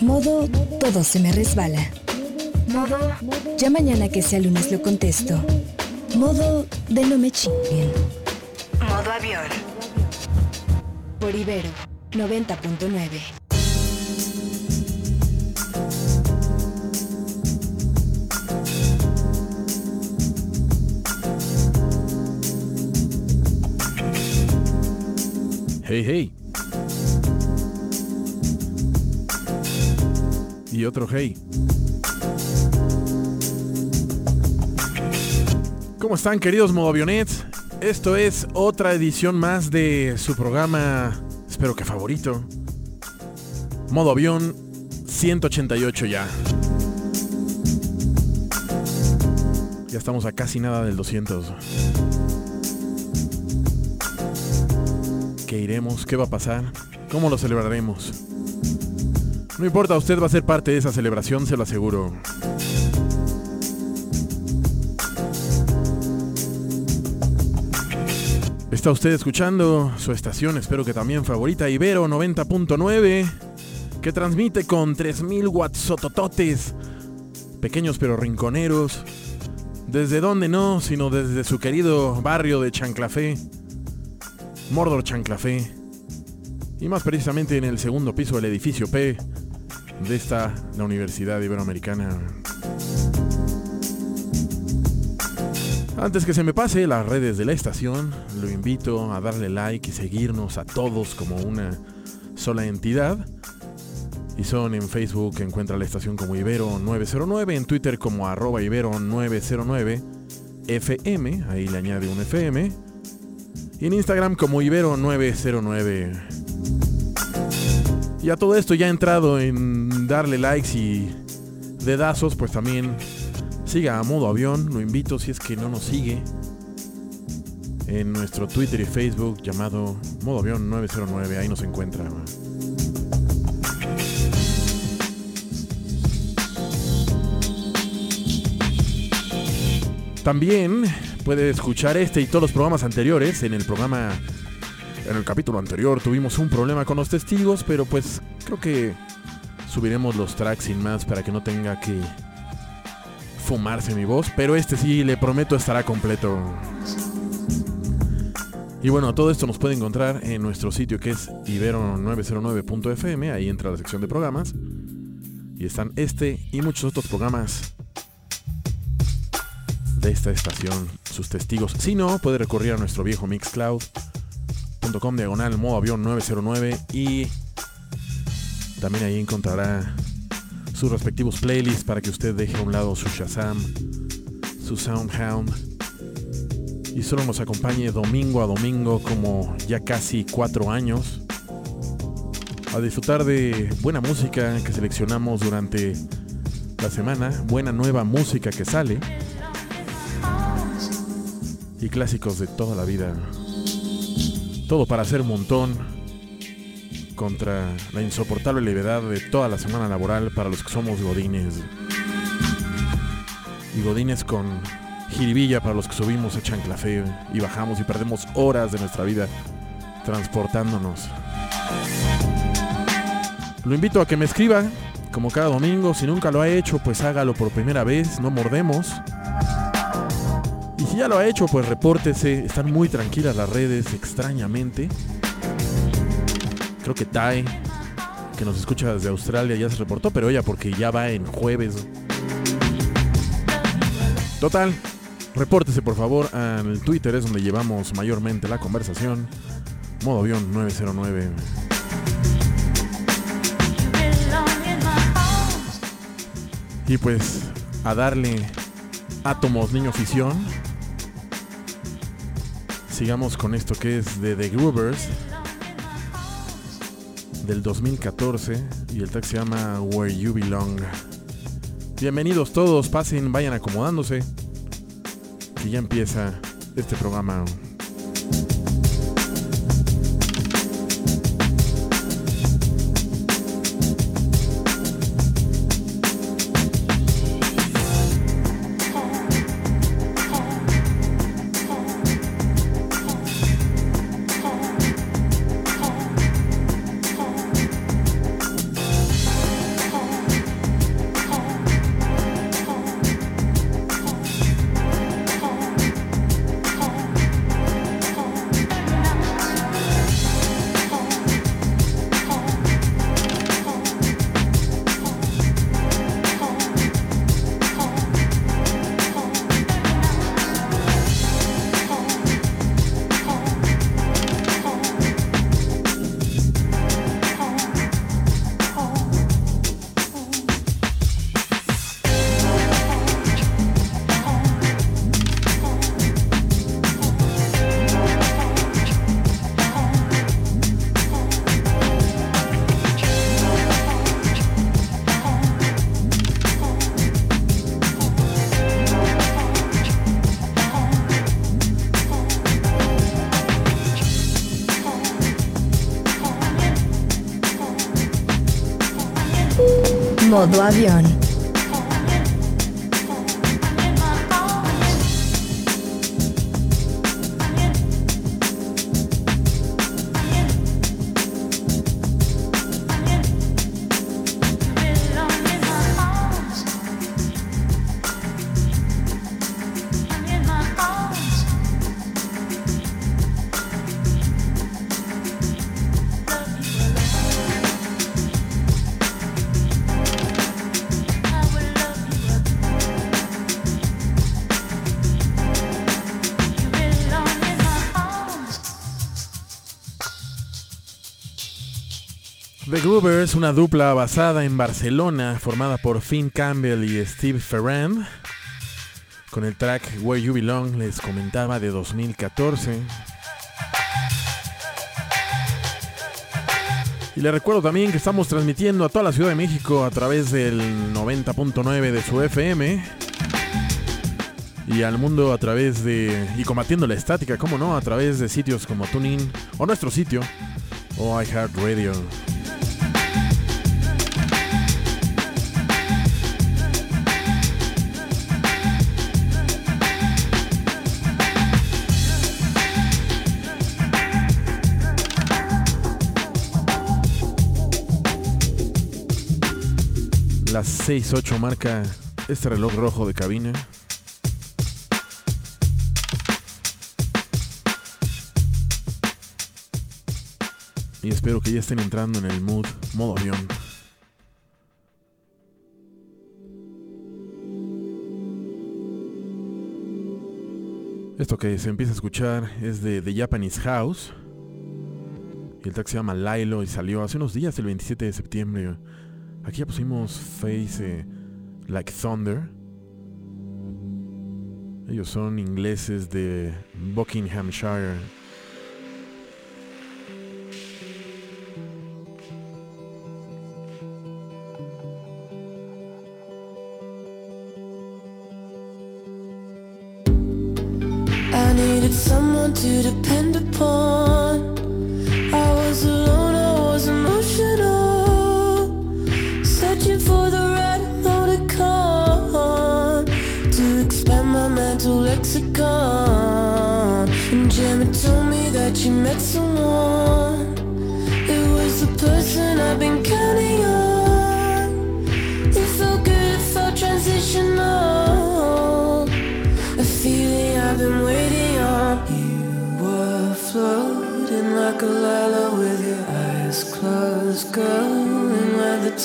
Modo todo se me resbala. Modo ya mañana que sea lunes lo contesto. Modo de no me chinguen. Modo avión. Por Ibero 90.9. Hey, hey. Y otro hey. ¿Cómo están queridos Avionets? Esto es otra edición más de su programa, espero que favorito. Modo avión 188 ya. Ya estamos a casi nada del 200. ¿Qué iremos? ¿Qué va a pasar? ¿Cómo lo celebraremos? No importa, usted va a ser parte de esa celebración, se lo aseguro. Está usted escuchando su estación, espero que también favorita, Ibero 90.9, que transmite con 3000 watts sotototes, pequeños pero rinconeros. ¿Desde dónde no? Sino desde su querido barrio de Chanclafé. Mordor Chanclafé, y más precisamente en el segundo piso del edificio P de esta, la Universidad Iberoamericana. Antes que se me pase las redes de la estación, lo invito a darle like y seguirnos a todos como una sola entidad. Y son en Facebook, encuentra la estación como Ibero 909, en Twitter como arroba Ibero 909, FM, ahí le añade un FM y en Instagram como Ibero909. Y a todo esto ya he entrado en darle likes y dedazos, pues también siga a modo avión, lo invito si es que no nos sigue en nuestro Twitter y Facebook llamado modo avión 909, ahí nos encuentra. También puede escuchar este y todos los programas anteriores. En el programa, en el capítulo anterior tuvimos un problema con los testigos, pero pues creo que subiremos los tracks sin más para que no tenga que fumarse mi voz. Pero este sí, le prometo, estará completo. Y bueno, todo esto nos puede encontrar en nuestro sitio que es ibero909.fm. Ahí entra la sección de programas. Y están este y muchos otros programas de esta estación, sus testigos. Si no, puede recurrir a nuestro viejo mixcloud.com diagonal modo avión 909 y también ahí encontrará sus respectivos playlists para que usted deje a un lado su Shazam, su Soundhound y solo nos acompañe domingo a domingo como ya casi cuatro años a disfrutar de buena música que seleccionamos durante la semana, buena nueva música que sale y clásicos de toda la vida. Todo para hacer un montón contra la insoportable levedad de toda la semana laboral para los que somos godines. Y godines con jiribilla para los que subimos a Chanclafé y bajamos y perdemos horas de nuestra vida transportándonos. Lo invito a que me escriba, como cada domingo, si nunca lo ha hecho, pues hágalo por primera vez, no mordemos. Ya lo ha hecho, pues repórtese. Están muy tranquilas las redes, extrañamente. Creo que Tai, que nos escucha desde Australia, ya se reportó, pero ella porque ya va en jueves. Total, repórtese por favor al Twitter, es donde llevamos mayormente la conversación. Modo avión 909. Y pues a darle átomos niño fisión. Sigamos con esto que es de The Groovers del 2014 y el tag se llama Where You Belong. Bienvenidos todos, pasen, vayan acomodándose. Y ya empieza este programa. Modo avión. Es una dupla basada en Barcelona, formada por Finn Campbell y Steve Ferrand. Con el track Where You Belong les comentaba de 2014. Y les recuerdo también que estamos transmitiendo a toda la Ciudad de México a través del 90.9 de su FM. Y al mundo a través de... Y combatiendo la estática, como no, a través de sitios como TuneIn o nuestro sitio o iHeartRadio. Las 6.8 marca este reloj rojo de cabina. Y espero que ya estén entrando en el mood, modo avión. Esto que se empieza a escuchar es de The Japanese House. El track se llama Lilo y salió hace unos días, el 27 de septiembre. Aquí ya pusimos Face eh, Like Thunder. Ellos son ingleses de Buckinghamshire.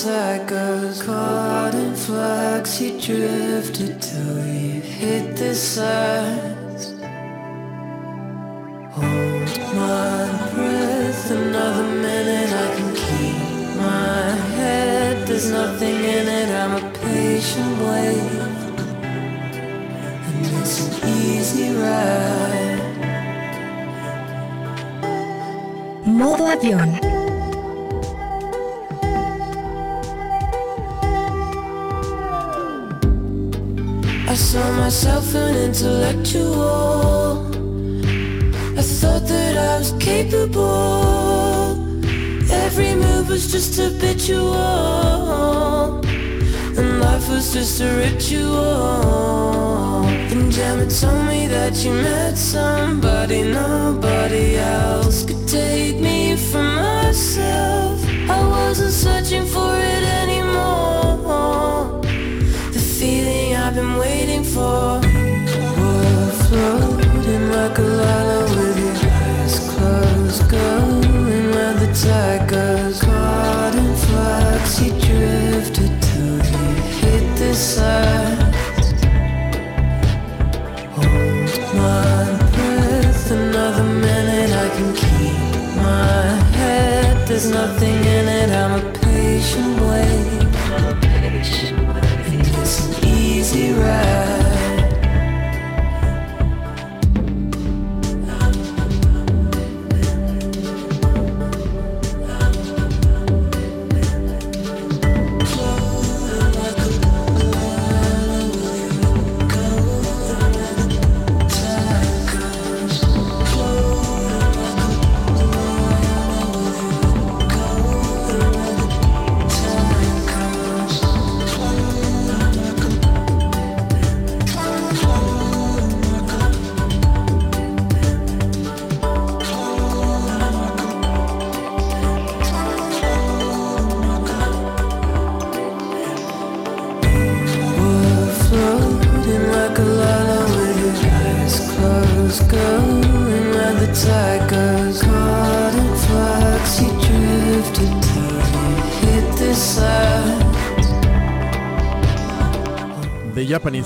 The tide goes. Caught in flux, you drifted till you hit the sides. Hold my breath another minute, I can keep my head. There's nothing in it, I'm a patient wave. And it's an easy ride. Modo avión. Myself an intellectual. I thought that I was capable. Every move was just habitual. And life was just a ritual. And Gemma told me that you met somebody nobody else could take me from myself. I wasn't searching for it anymore. Been waiting for. We're floating like a lala with your eyes closed, going where the tide goes. Caught in flux, you drifted till you hit the sides. Hold my breath another minute, I can keep my head. There's nothing in it, I'm a The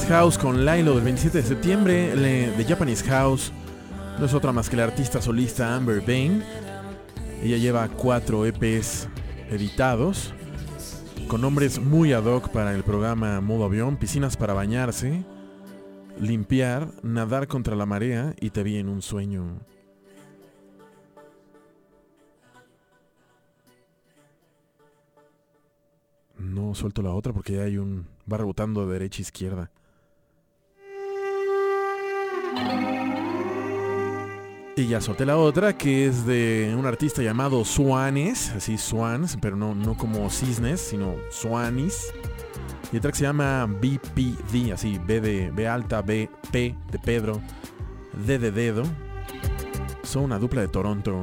House con Lilo del 27 de septiembre. The Japanese House no es otra más que la artista solista Amber Bain. Ella lleva cuatro EPs editados con nombres muy ad hoc para el programa Modo Avión, piscinas para bañarse, limpiar, nadar contra la marea y te vi en un sueño. No suelto la otra porque ya hay un... va rebotando de derecha a izquierda. Y ya solté la otra, que es de un artista llamado Swanes, así Swans, pero no, no como cisnes, sino Swanis. Y otra que se llama BPD, así B de B alta, B, P de Pedro, D de dedo. Son una dupla de Toronto.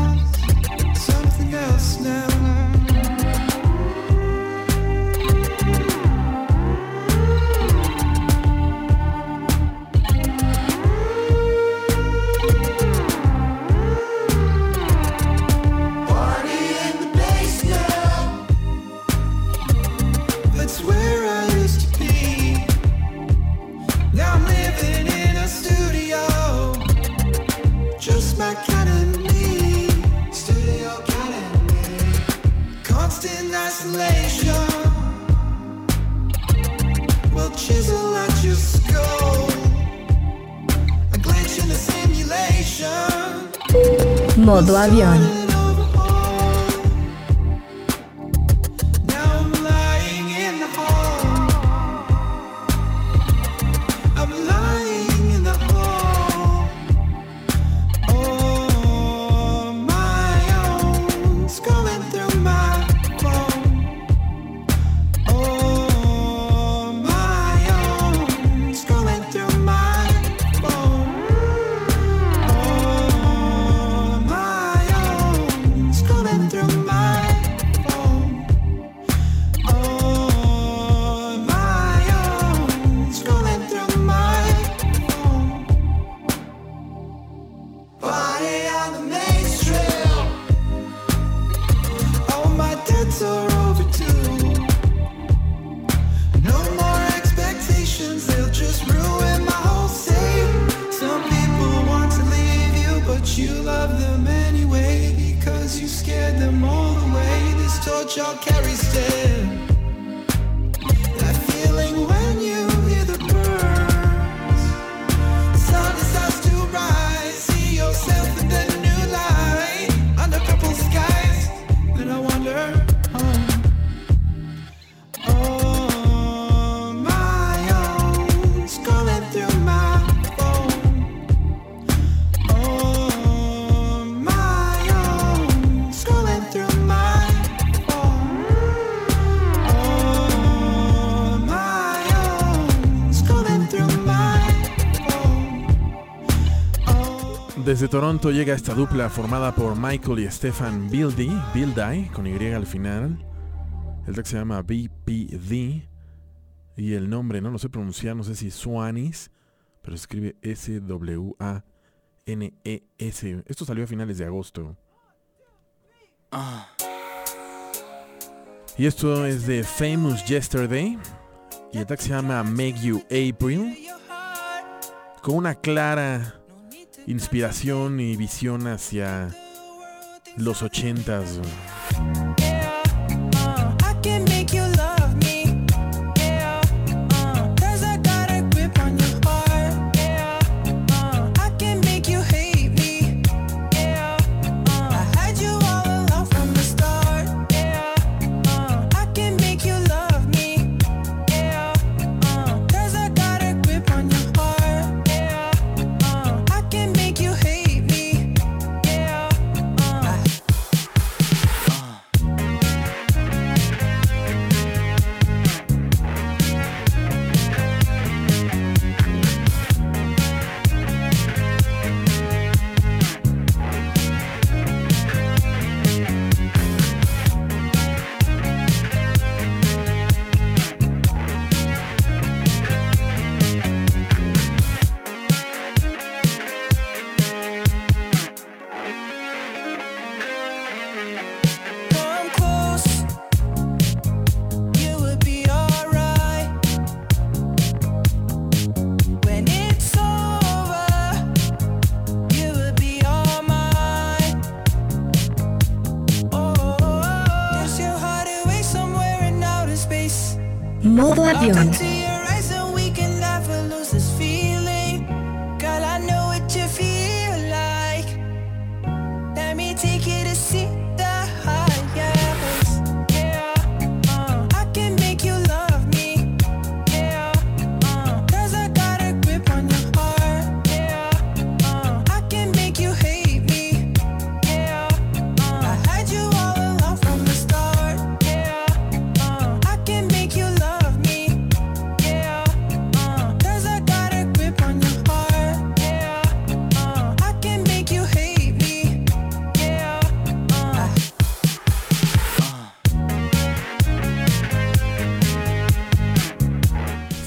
Modo avión. Desde Toronto llega esta dupla formada por Michael y Stefan Bildy, Bildy, con Y al final. El track se llama BPD. Y el nombre no lo sé pronunciar, no sé si Swanis, pero se escribe S-W-A-N-E-S. Esto salió a finales de agosto. Y esto es de Famous Yesterday. Y el track se llama Make You April. Con una clara inspiración y visión hacia los ochentas.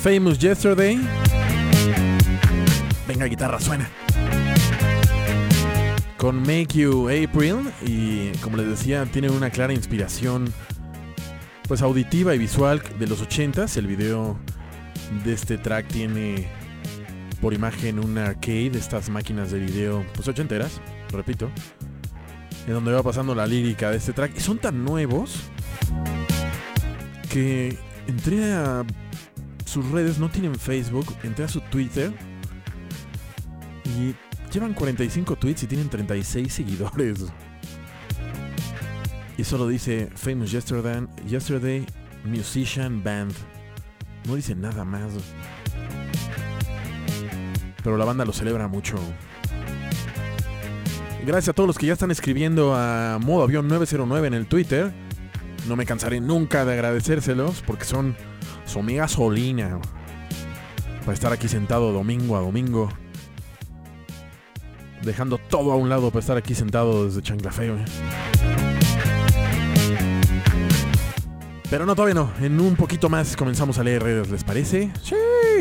Famous Yesterday. Venga, guitarra, suena. Con Make You April y como les decía, tiene una clara inspiración pues auditiva y visual de los 80s. El video de este track tiene por imagen un arcade, estas máquinas de video pues ochenteras, repito, en donde va pasando la lírica de este track. Y son tan nuevos que entré a sus redes, no tienen Facebook, entré a su Twitter y llevan 45 tweets y tienen 36 seguidores. Y solo dice Famous Yesterday, Yesterday Musician Band. No dice nada más. Pero la banda lo celebra mucho. Gracias a todos los que ya están escribiendo a modo avión 909 en el Twitter. No me cansaré nunca de agradecérselos porque son su amiga Solina. Para estar aquí sentado domingo a domingo. Dejando todo a un lado para estar aquí sentado desde Chanclafeo. ¿eh? Pero no, todavía no. En un poquito más comenzamos a leer redes, ¿les parece? Sí,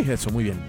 eso, muy bien.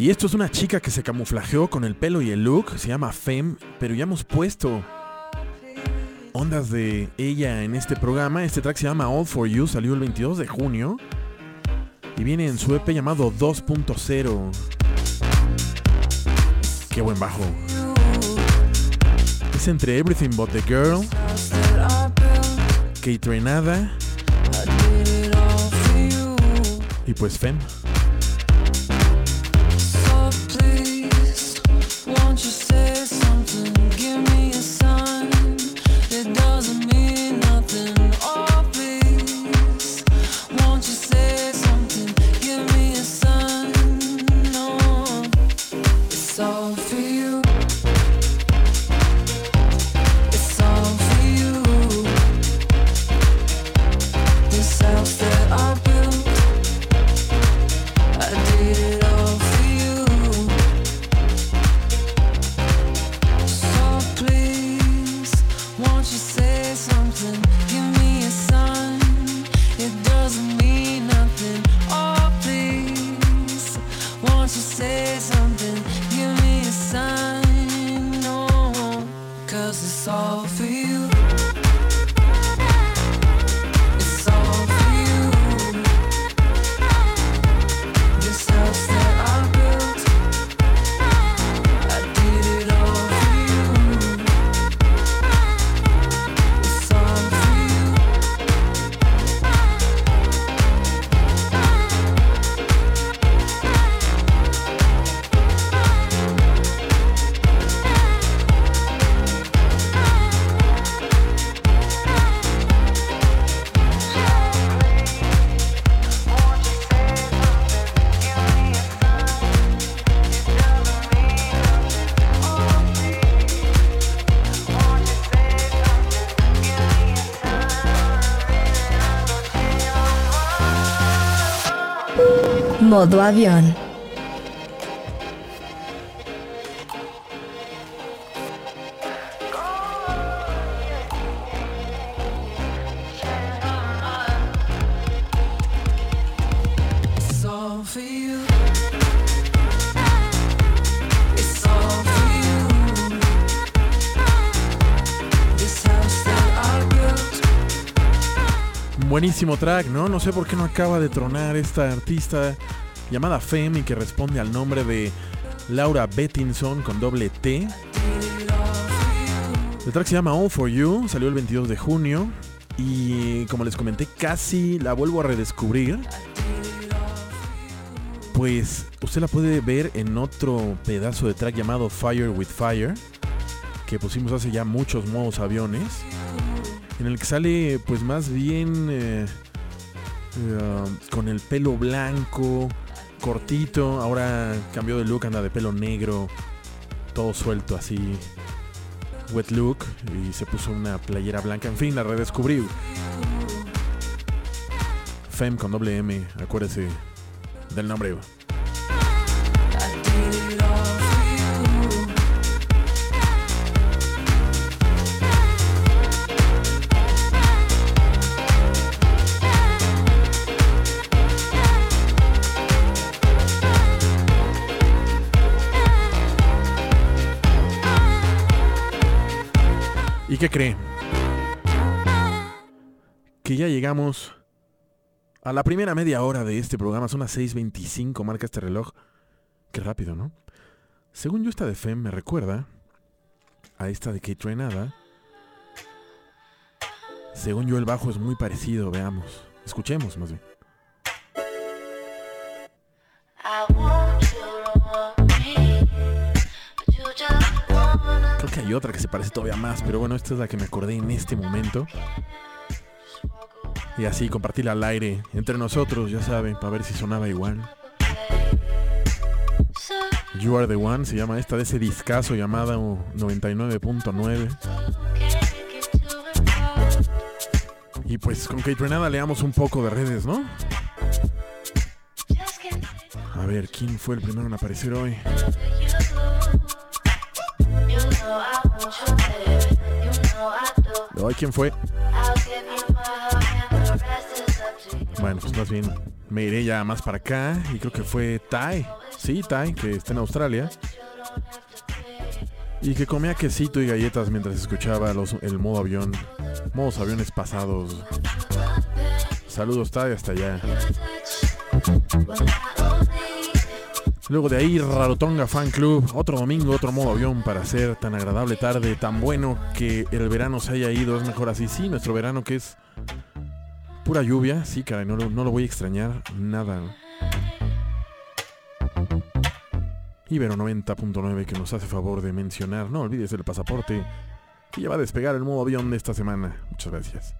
Y esto es una chica que se camuflajeó con el pelo y el look, se llama Fem, pero ya hemos puesto ondas de ella en este programa. Este track se llama All For You, salió el 22 de junio y viene en su EP llamado 2.0. Qué buen bajo. Es entre Everything But The Girl, Kate Renada y pues Fem. Modo avión. Buenísimo track, ¿no? No sé por qué no acaba de tronar esta artista llamada Fem y que responde al nombre de Laura Bettinson con doble T. El track se llama All For You, salió el 22 de junio y como les comenté casi la vuelvo a redescubrir. Pues usted la puede ver en otro pedazo de track llamado Fire with Fire, que pusimos hace ya muchos modos aviones en el que sale pues más bien eh, eh, con el pelo blanco, cortito, ahora cambió de look, anda de pelo negro, todo suelto así, wet look, y se puso una playera blanca, en fin, la redescubrí. Fem con doble M, acuérdese del nombre. Qué cree? Que ya llegamos a la primera media hora de este programa. Son las 6.25, marca este reloj. Qué rápido, ¿no? Según yo, esta de FEM me recuerda a esta de Kate Renada. Según yo, el bajo es muy parecido, veamos. Escuchemos más bien. Que hay otra que se parece todavía más, pero bueno, esta es la que me acordé en este momento. Y así compartirla al aire entre nosotros, ya saben, para ver si sonaba igual. You Are the One se llama esta de ese discazo llamada 99.9. Y pues con Kate Renada leamos un poco de redes, ¿no? A ver, ¿quién fue el primero en aparecer hoy? ¿Quién fue? Bueno, pues más bien me iré ya más para acá y creo que fue Tai. Sí, Tai, que está en Australia. Y que comía quesito y galletas mientras escuchaba los, el modo avión. Modos aviones pasados. Saludos, Tai, hasta allá. Luego de ahí, Rarotonga Fan Club, otro domingo, otro modo avión para hacer tan agradable tarde, tan bueno que el verano se haya ido, es mejor así. Sí, nuestro verano que es pura lluvia, sí, caray, no, no lo voy a extrañar nada. Ibero 90.9 que nos hace favor de mencionar, no olvides el pasaporte, que ya va a despegar el modo avión de esta semana. Muchas gracias.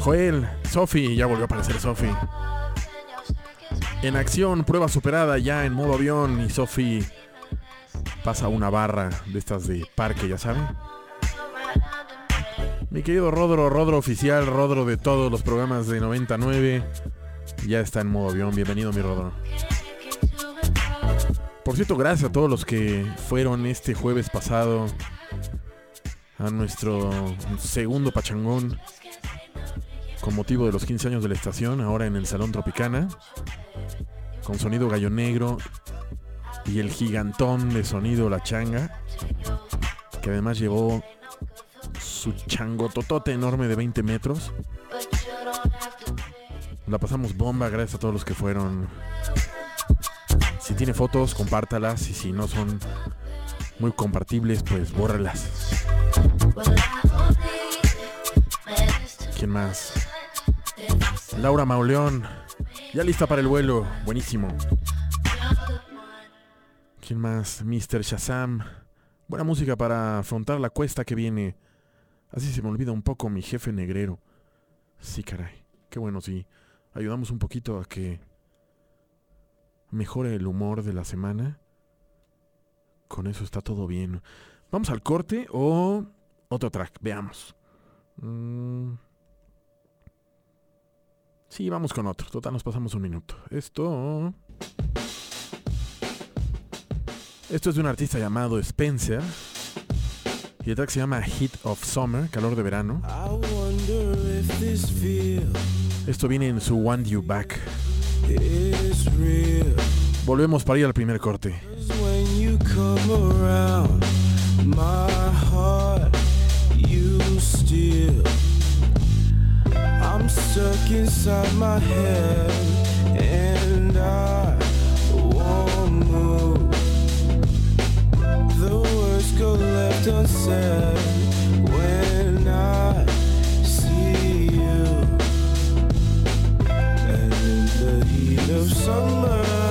Joel, Sofi, ya volvió a aparecer Sofi. En acción, prueba superada ya en modo avión y Sophie pasa una barra de estas de parque, ya saben. Mi querido Rodro, Rodro oficial, Rodro de todos los programas de 99, ya está en modo avión. Bienvenido, mi Rodro. Por cierto, gracias a todos los que fueron este jueves pasado a nuestro segundo pachangón con motivo de los 15 años de la estación, ahora en el Salón Tropicana con sonido gallo negro y el gigantón de sonido La Changa, que además llevó su chango totote enorme de 20 metros. La pasamos bomba gracias a todos los que fueron. Si tiene fotos, compártalas y si no son muy compartibles, pues bórralas. ¿Quién más? Laura Mauleón. Ya lista para el vuelo. Buenísimo. ¿Quién más? Mr. Shazam. Buena música para afrontar la cuesta que viene. Así se me olvida un poco mi jefe negrero. Sí, caray. Qué bueno, sí. Ayudamos un poquito a que mejore el humor de la semana. Con eso está todo bien. ¿Vamos al corte o otro track? Veamos. Mm. Sí, vamos con otro. Total, nos pasamos un minuto. Esto... Esto es de un artista llamado Spencer. Y el track se llama Heat of Summer, calor de verano. Esto viene en su One You Back. Volvemos para ir al primer corte. Stuck inside my head, and I won't move. The words go left unsaid when I see you. And in the heat of summer,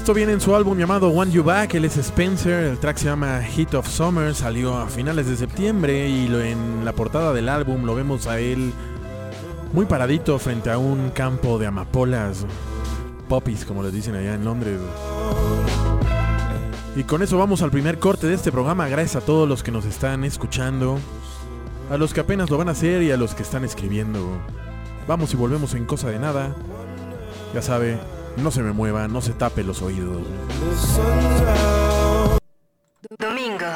Esto viene en su álbum llamado One You Back, él es Spencer, el track se llama Heat of Summer, salió a finales de septiembre y en la portada del álbum lo vemos a él muy paradito frente a un campo de amapolas, poppies como les dicen allá en Londres. Y con eso vamos al primer corte de este programa, gracias a todos los que nos están escuchando, a los que apenas lo van a hacer y a los que están escribiendo. Vamos y volvemos en cosa de nada. Ya sabe, no se me mueva, no se tape los oídos. Domingo.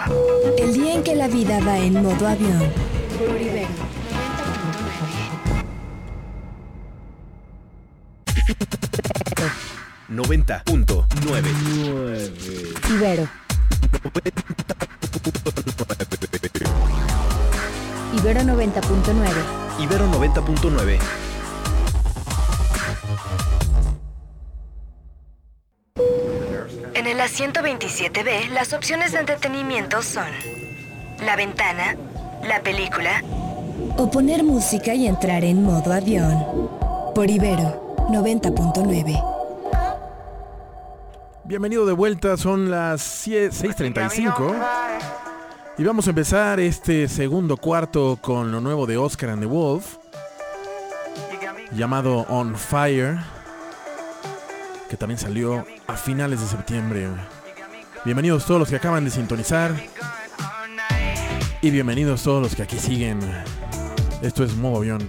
El día en que la vida va en modo avión. Por Ibero. 90.9. Ibero. Ibero 90.9. Ibero 90.9. En el asiento 27B, las opciones de entretenimiento son la ventana, la película o poner música y entrar en modo avión. Por Ibero 90.9. Bienvenido de vuelta, son las sie- 6.35 y vamos a empezar este segundo cuarto con lo nuevo de Oscar and the Wolf, llamado On Fire, que también salió a finales de septiembre. Bienvenidos todos los que acaban de sintonizar y bienvenidos todos los que aquí siguen. Esto es Modo Avión.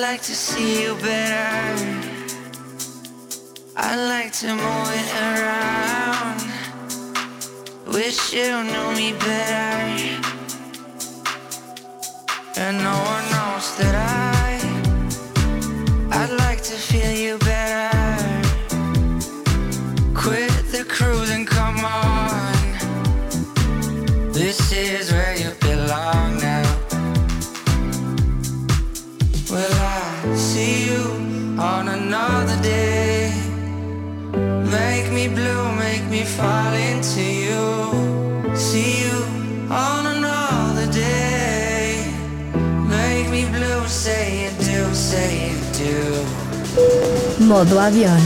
Like to see you better. Like to move it around. Wish you knew me better. And no one knows that I, Modo avião.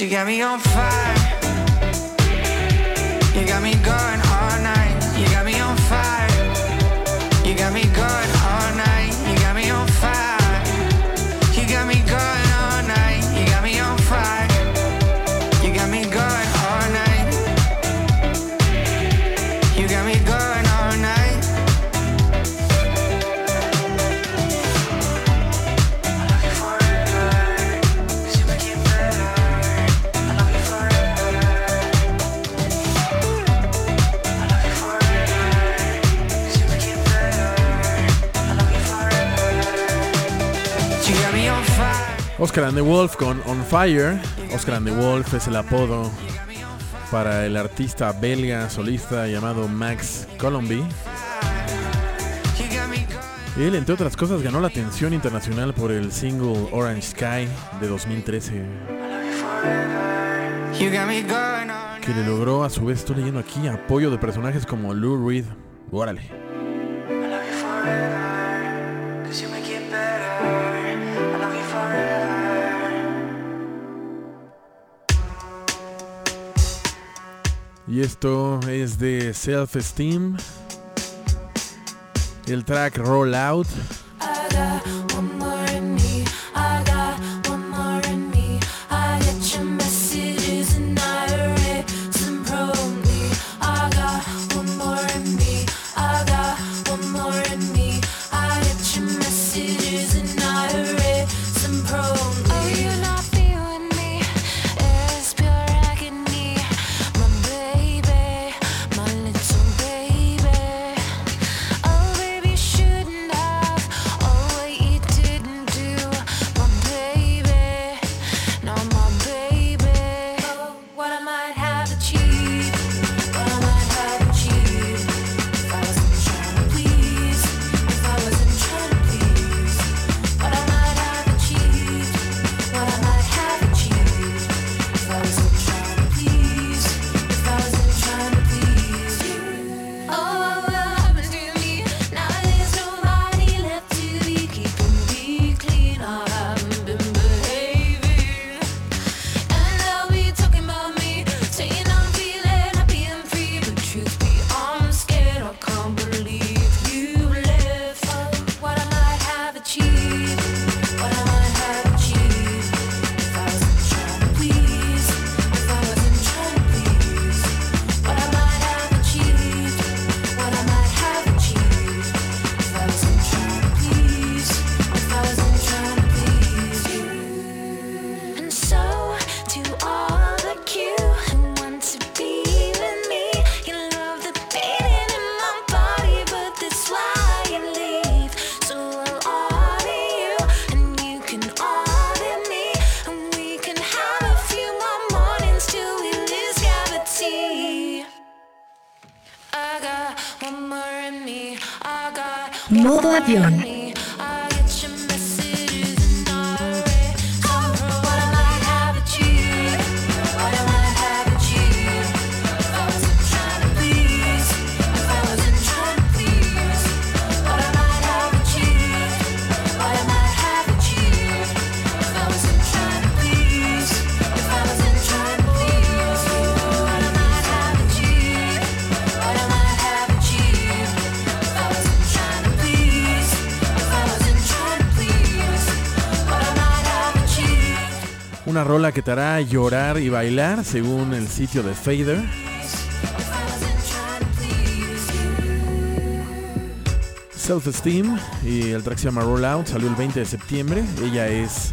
you got me on fire. Oscar and the Wolf con On Fire. Oscar and the Wolf es el apodo para el artista belga solista llamado Max Colomby. Él, entre otras cosas, ganó la atención internacional por el single Orange Sky de 2013. Que le logró, a su vez, estoy leyendo aquí, apoyo de personajes como Lou Reed. Órale. Y esto es de Self Esteem. El track Roll Out. Rola que te hará llorar y bailar según el sitio de Fader. Self Esteem y el track se llama Roll Out, salió el 20 de septiembre. Ella es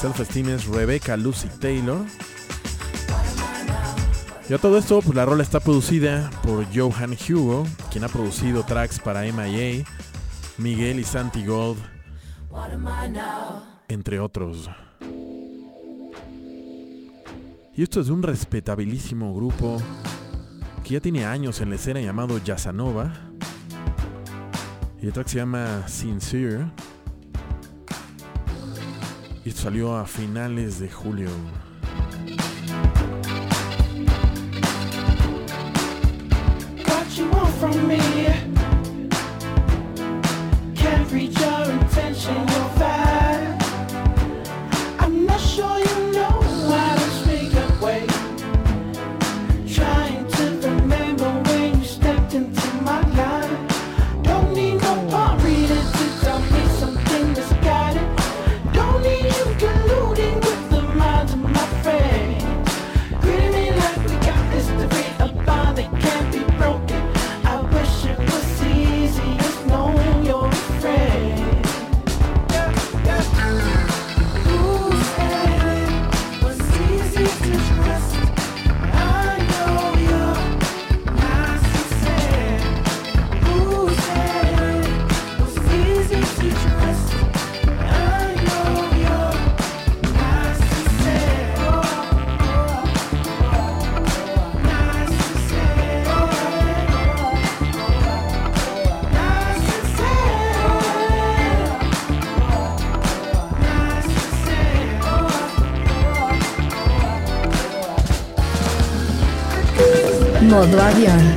Self Esteem es Rebecca Lucy Taylor. Y a todo esto, pues la rola está producida por Johan Hugo, quien ha producido tracks para MIA, Miguel y Santi Gold, Y esto es de un respetabilísimo grupo que ya tiene años en la escena llamado Yasanova. Y el track se llama Sincere. Y esto salió a finales de julio. Modo avión.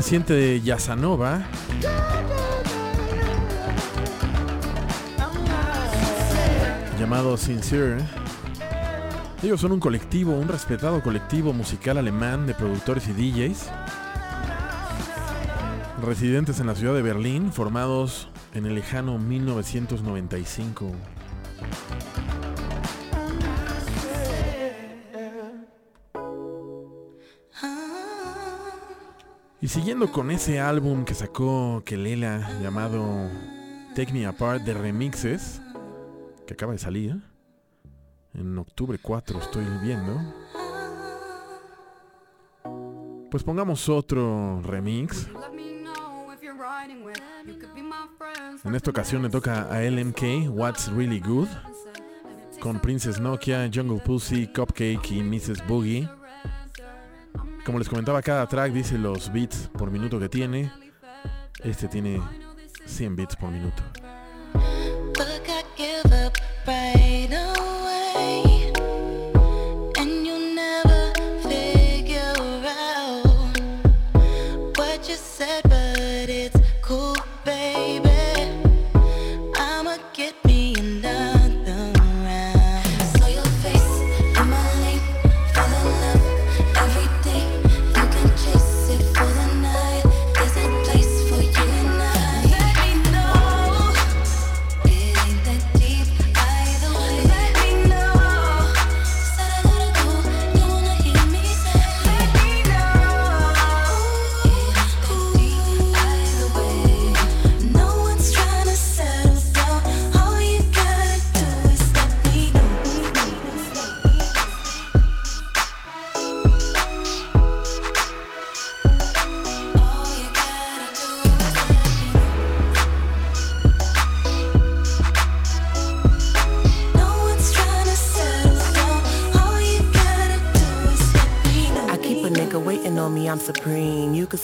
Reciente de Yasanova llamado Sincere. Ellos son un colectivo, un respetado colectivo musical alemán de productores y DJs, residentes en la ciudad de Berlín, formados en el lejano 1995. Y siguiendo con ese álbum que sacó Kelela llamado Take Me Apart de remixes, que acaba de salir, en octubre 4 estoy viendo, pues pongamos otro remix. En esta ocasión le toca a LMK, What's Really Good, con Princess Nokia, Jungle Pussy, Cupcake y Mrs. Boogie. Como les comentaba, cada track dice los beats por minuto que tiene. Este tiene 100 beats por minuto.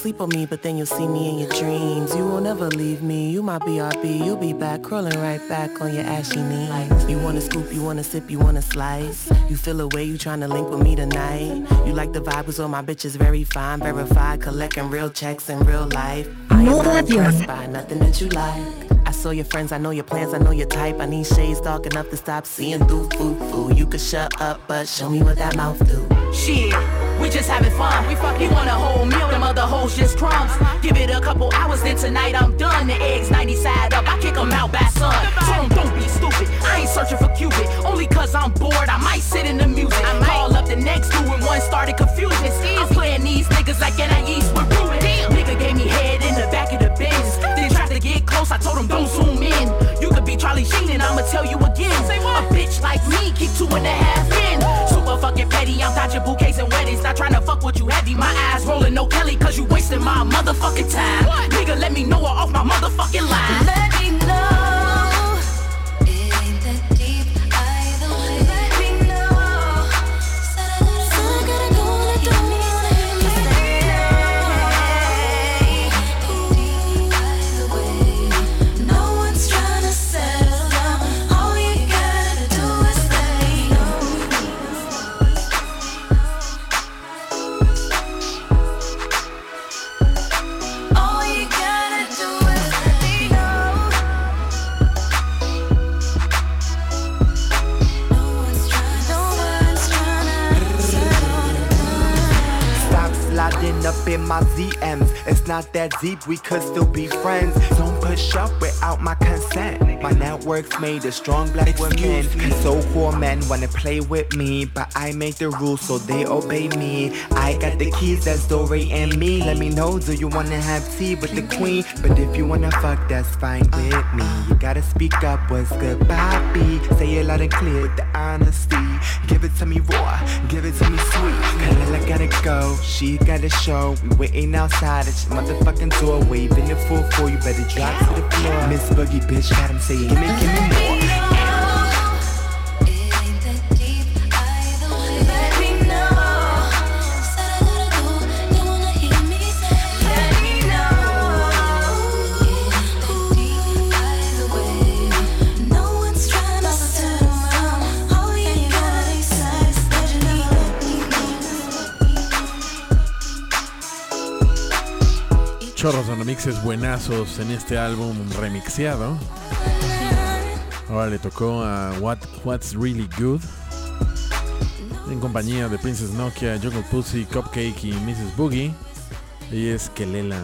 Sleep on me, but then you'll see me in your dreams. You won't never leave me, you my BRB. You'll be back, crawling right back on your ashy knees. You wanna scoop, you wanna sip, you wanna slice. You feel away, you tryna link with me tonight. You like the vibe, so my bitch is very fine, verified, collecting real checks in real life. I am not impressed by nothing that you like. I saw your friends, I know your plans, I know your type. I need shades dark enough to stop seeing through foo foo. You could shut up, but show me what that mouth do. Shit, we just having fun. We fuck you want a whole meal, them other hoes just crumbs. Give it a couple hours, then tonight I'm done. The eggs 90 side up, I kick them out by sun. Tell don't be stupid. I ain't searching for Cupid. Only cause I'm bored, I might sit in the music. I might call up the next two and one started confusion. I'm playing these niggas like Anais with Ruben. Nigga gave me head in the back of the Benz. To get close, I told him don't zoom in. You could be Charlie Sheen and I'ma tell you again. A bitch like me, keep two and a half in. Super fucking petty, I'm dodging bouquets and weddings. Not trying to fuck with you heavy. My eyes rolling, no Kelly, cause you wasting my motherfucking time. Nigga, let me know her off my motherfucking line. My DMs. It's not that deep, we could still be friends. Don't push up without my consent. My network's made of strong black women. So cool men wanna play with me, but I make the rules so they obey me. I got the keys, that's Dory and me. Let me know, do you wanna have tea with the queen? But if you wanna fuck, that's fine with me. You gotta speak up, what's good, Bobby? Say it loud and clear with the honesty. Give it to me raw, give it to me sweet. Kalila gotta go, she gotta show. We waiting outside at your motherfucking door, waving the full for you. Better drop to the floor. Miss Boogie, bitch, got him saying, give me, give me more. Chorros remixes buenazos en este álbum remixeado. Ahora le tocó a What, What's Really Good. En compañía de Princess Nokia, Jungle Pussy, Cupcake y Mrs. Boogie. Ella es Kelela.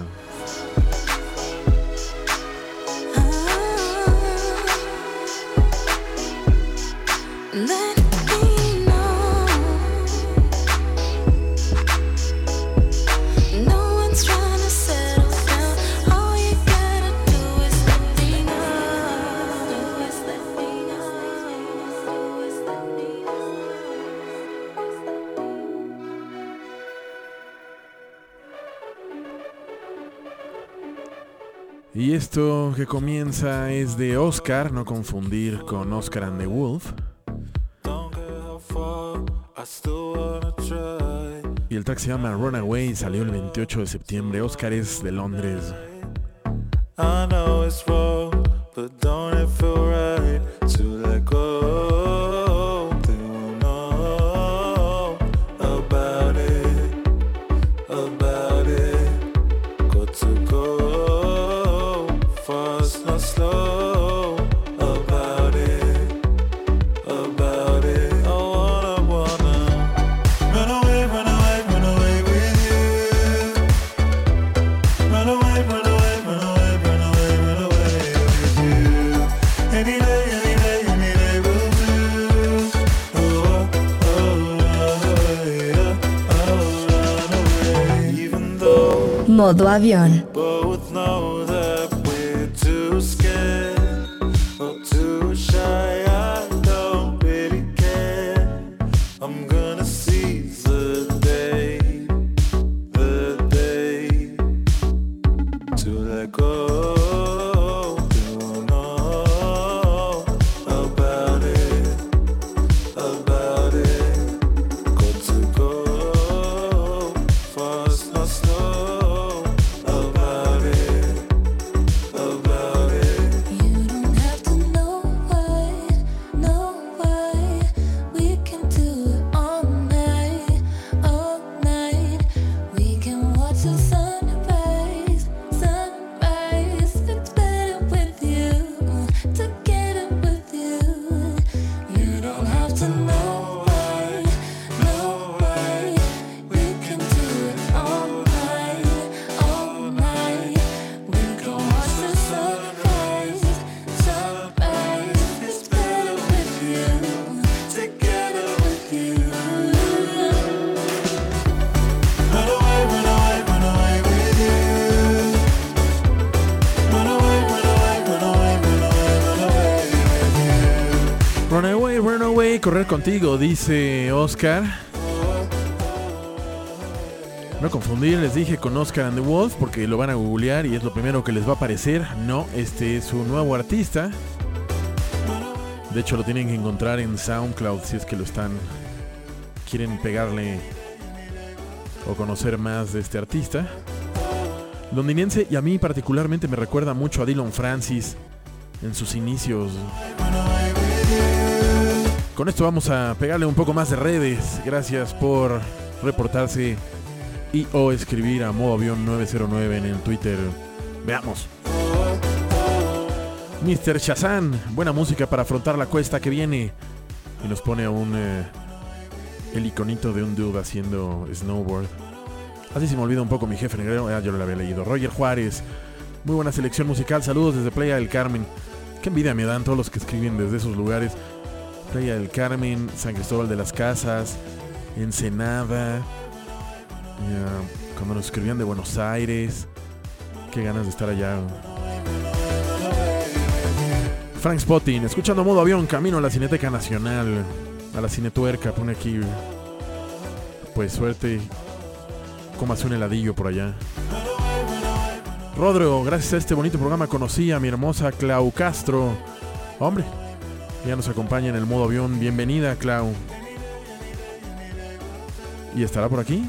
Y esto que comienza es de Oscar, no confundir con Oscar and the Wolf. Y el track se llama Runaway y salió el 28 de septiembre. Oscar es de Londres. Though Modo avión. Contigo, dice Oscar. No confundir, les dije con Oscar and the Wolf porque lo van a googlear y es lo primero que les va a aparecer. No, este es su nuevo artista. De hecho, lo tienen que encontrar en SoundCloud si es que lo están. Quieren pegarle o conocer más de este artista. Londinense y a mí particularmente me recuerda mucho a Dylan Francis en sus inicios. Con esto vamos a pegarle un poco más de redes. Gracias por reportarse y o escribir a modo avión 909 en el Twitter. Veamos. Mr. Shazam, buena música para afrontar la cuesta que viene. Y nos pone un. eh, el iconito de un dude haciendo snowboard. Así se me olvida un poco mi jefe negrero. Ah, yo lo había leído. Roger Juárez, muy buena selección musical. Saludos desde Playa del Carmen. Qué envidia me dan todos los que escriben desde esos lugares. Playa del Carmen, San Cristóbal de las Casas, Ensenada. Cuando nos escribían de Buenos Aires. Qué ganas de estar allá. Frank Spotting, escuchando modo avión, camino a la Cineteca Nacional. A la Cinetuerca, pone aquí. Pues suerte. Cómase un heladillo por allá. Rodrigo, gracias a este bonito programa conocí a mi hermosa Clau Castro. Hombre, ya nos acompaña en el modo avión. Bienvenida, Clau. ¿Y estará por aquí?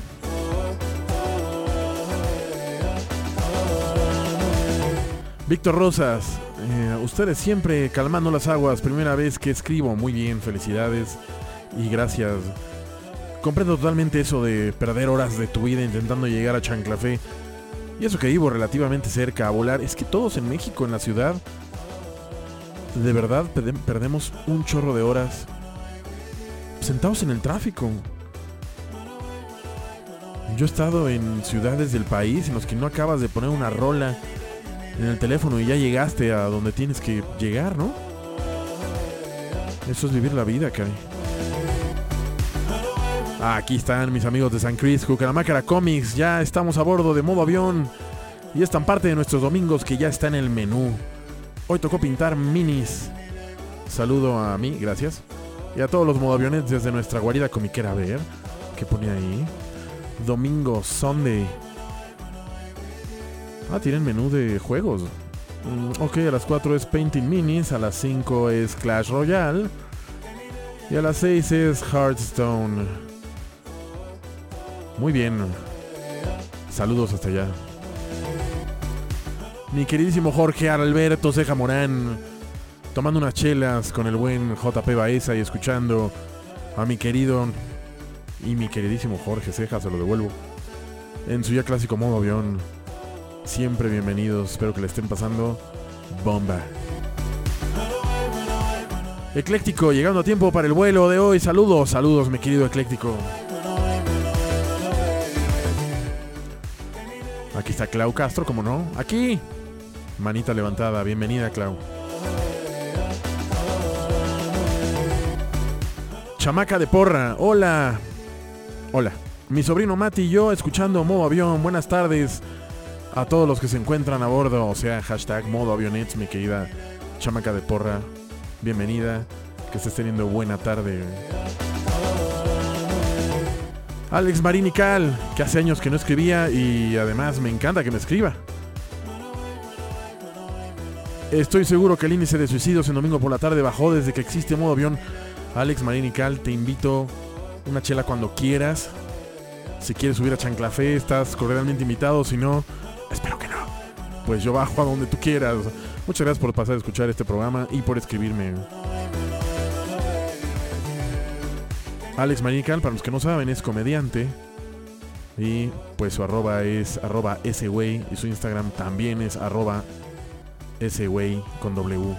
Víctor Rosas, eh, ustedes siempre calmando las aguas. Primera vez que escribo. Muy bien, felicidades y gracias. Comprendo totalmente eso de perder horas de tu vida intentando llegar a Chanclafé. Y eso que vivo relativamente cerca a volar. Es que todos en México, en la ciudad, de verdad perde- perdemos un chorro de horas sentados en el tráfico. Yo he estado en ciudades del país en los que no acabas de poner una rola en el teléfono y ya llegaste a donde tienes que llegar, ¿no? Eso es vivir la vida, caray. Aquí están mis amigos de San Cris, Cucaramácara Comics. Ya estamos a bordo de modo avión. Y es tan parte de nuestros domingos que ya está en el menú. Hoy tocó pintar minis. Saludo a mí, gracias. Y a todos los modoaviones desde nuestra guarida comiquera. A ver, ¿qué pone ahí? Domingo, Sunday. Ah, tienen menú de juegos. Mm, ok, a las 4 es Painting Minis, a las 5 es Clash Royale y a las 6 es Hearthstone. Muy bien. Saludos hasta allá. Mi queridísimo Jorge Alberto Ceja Morán, tomando unas chelas con el buen JP Baeza y escuchando a mi querido y mi queridísimo Jorge Ceja, se lo devuelvo, en su ya clásico modo avión. Siempre bienvenidos, espero que le estén pasando bomba. Ecléctico, llegando a tiempo para el vuelo de hoy. Saludos, saludos, mi querido Ecléctico. Aquí está Clau Castro, como no. Aquí. Manita levantada, bienvenida, Clau. Chamaca de porra, hola. Hola. Mi sobrino Mati y yo escuchando modo avión. Buenas tardes a todos los que se encuentran a bordo. O sea, hashtag modo avionets, mi querida chamaca de porra. Bienvenida. Que estés teniendo buena tarde. Alex Marinical, que hace años que no escribía y además me encanta que me escriba. Estoy seguro que el índice de suicidios en domingo por la tarde bajó desde que existe modo avión. Alex Marinical, te invito una chela cuando quieras. Si quieres subir a Chanclafé, estás cordialmente invitado. Si no, espero que no. Pues yo bajo a donde tú quieras. Muchas gracias por pasar a escuchar este programa y por escribirme. Alex Marinical, para los que no saben, es comediante. Y pues su arroba es arroba ese. Y su Instagram también es arroba ese güey con W.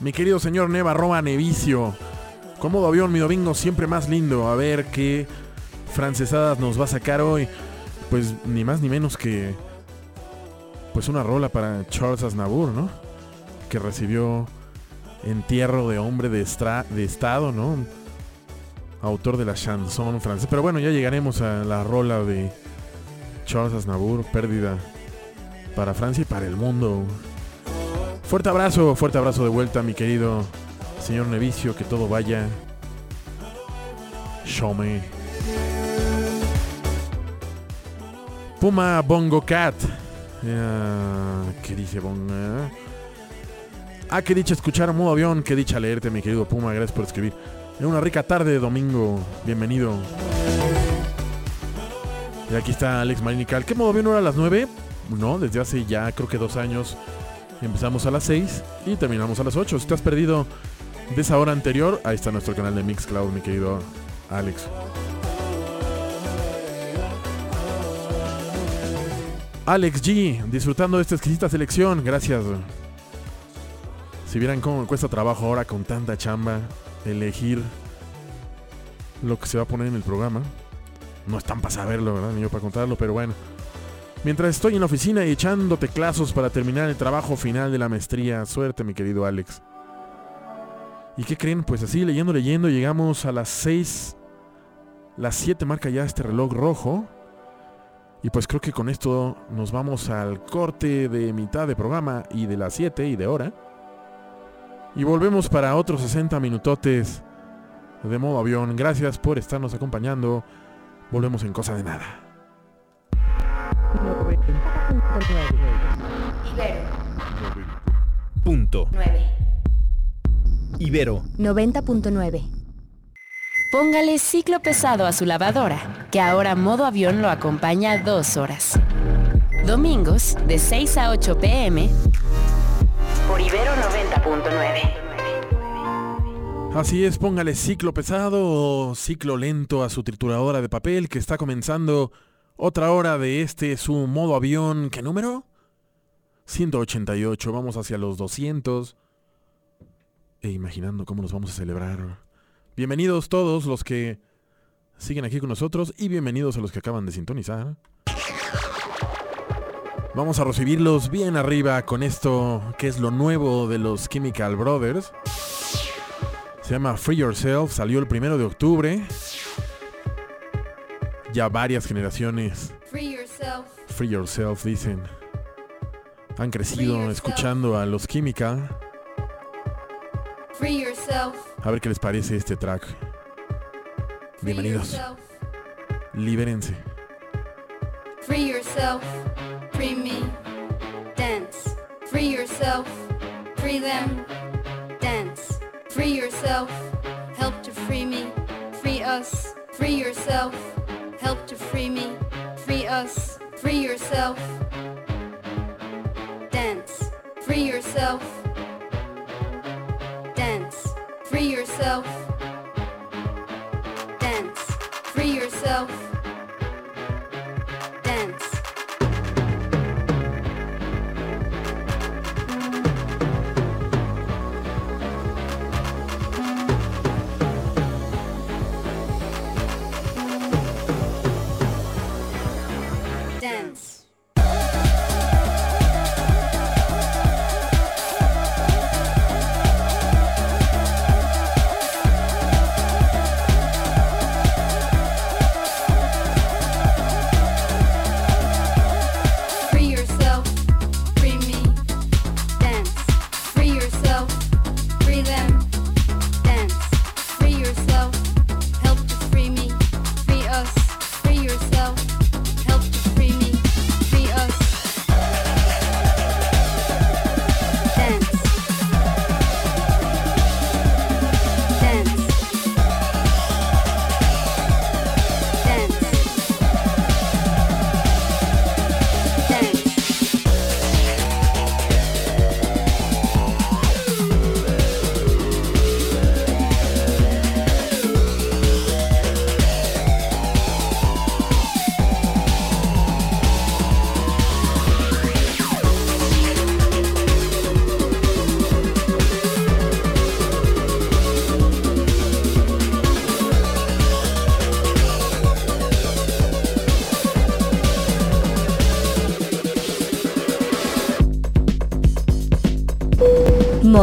Mi querido señor Neva, arroba Nevicio. Con modo avión, mi domingo siempre más lindo. A ver qué francesadas nos va a sacar hoy. Pues ni más ni menos que. Pues una rola para Charles Aznavour, ¿no? Que recibió entierro de hombre de, estra- de estado, ¿no? Autor de la chanson francesa. Pero bueno, ya llegaremos a la rola de Charles Aznavour, pérdida para Francia y para el mundo. Fuerte abrazo, fuerte abrazo de vuelta, mi querido Señor Nevicio, que todo vaya. Show me. Puma Bongo Cat. Ah, ¿Qué dice Bonga? Ah, qué dicha escuchar modo avión, qué dicha leerte, mi querido Puma, gracias por escribir. En una rica tarde de domingo, bienvenido. Y aquí está Alex Marinical. ¿Qué modo avión era a las 9? No, desde hace ya creo que dos años empezamos a las 6 y terminamos a las 8. Si te has perdido de esa hora anterior, ahí está nuestro canal de Mixcloud, mi querido Alex. Alex G, disfrutando de esta exquisita selección, gracias. Si vieran cómo cuesta trabajo ahora con tanta chamba elegir lo que se va a poner en el programa. No están para saberlo, ¿verdad? Ni yo para contarlo, pero bueno. Mientras estoy en la oficina y echando teclazos para terminar el trabajo final de la maestría. Suerte, mi querido Alex. ¿Y qué creen? Pues así, leyendo, leyendo, llegamos a las 6. Las 7 marca ya este reloj rojo. Y pues creo que con esto nos vamos al corte de mitad de programa y de las 7 y de hora. Y volvemos para otros 60 minutotes de modo avión. Gracias por estarnos acompañando. Volvemos en cosa de nada. Ibero Punto. 9. Ibero 90.9. Póngale ciclo pesado a su lavadora, que ahora modo avión lo acompaña dos horas. Domingos, de 6 a 8 pm, por Ibero 90.9. Así es, póngale ciclo pesado o ciclo lento a su trituradora de papel que está comenzando otra hora de este su modo avión. ¿Qué número? 188. Vamos hacia los 200. E imaginando cómo nos vamos a celebrar. Bienvenidos todos los que siguen aquí con nosotros y bienvenidos a los que acaban de sintonizar. Vamos a recibirlos bien arriba con esto que es lo nuevo de los Chemical Brothers. Se llama Free Yourself, salió el primero de octubre. Ya varias generaciones Free yourself. Free Yourself dicen. Han crecido escuchando a los Chemical. Free yourself. A ver qué les parece este track. Free Bienvenidos. yourself. Libérense. Free yourself. Free me. Dance. Free yourself. Free them. Dance. Free yourself. Help to free me. Free us. Free yourself. Help to free me. Free us. Free yourself. Dance. Free yourself. Dance. Free yourself. Dance. Free yourself.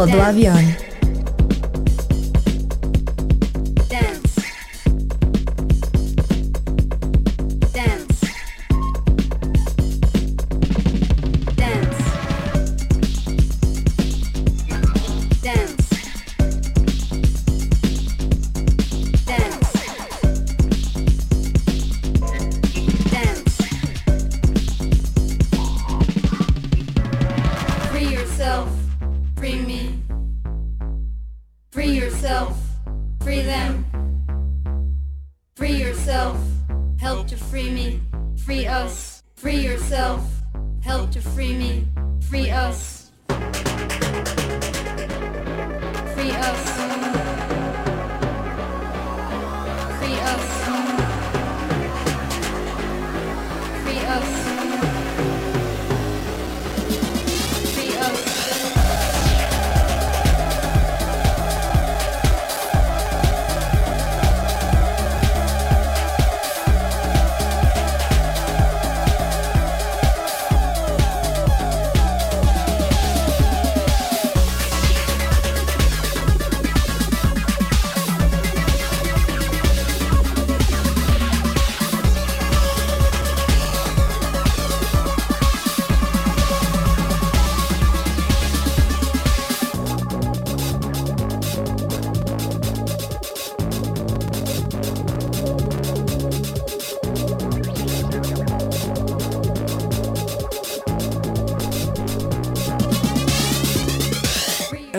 Modo avión.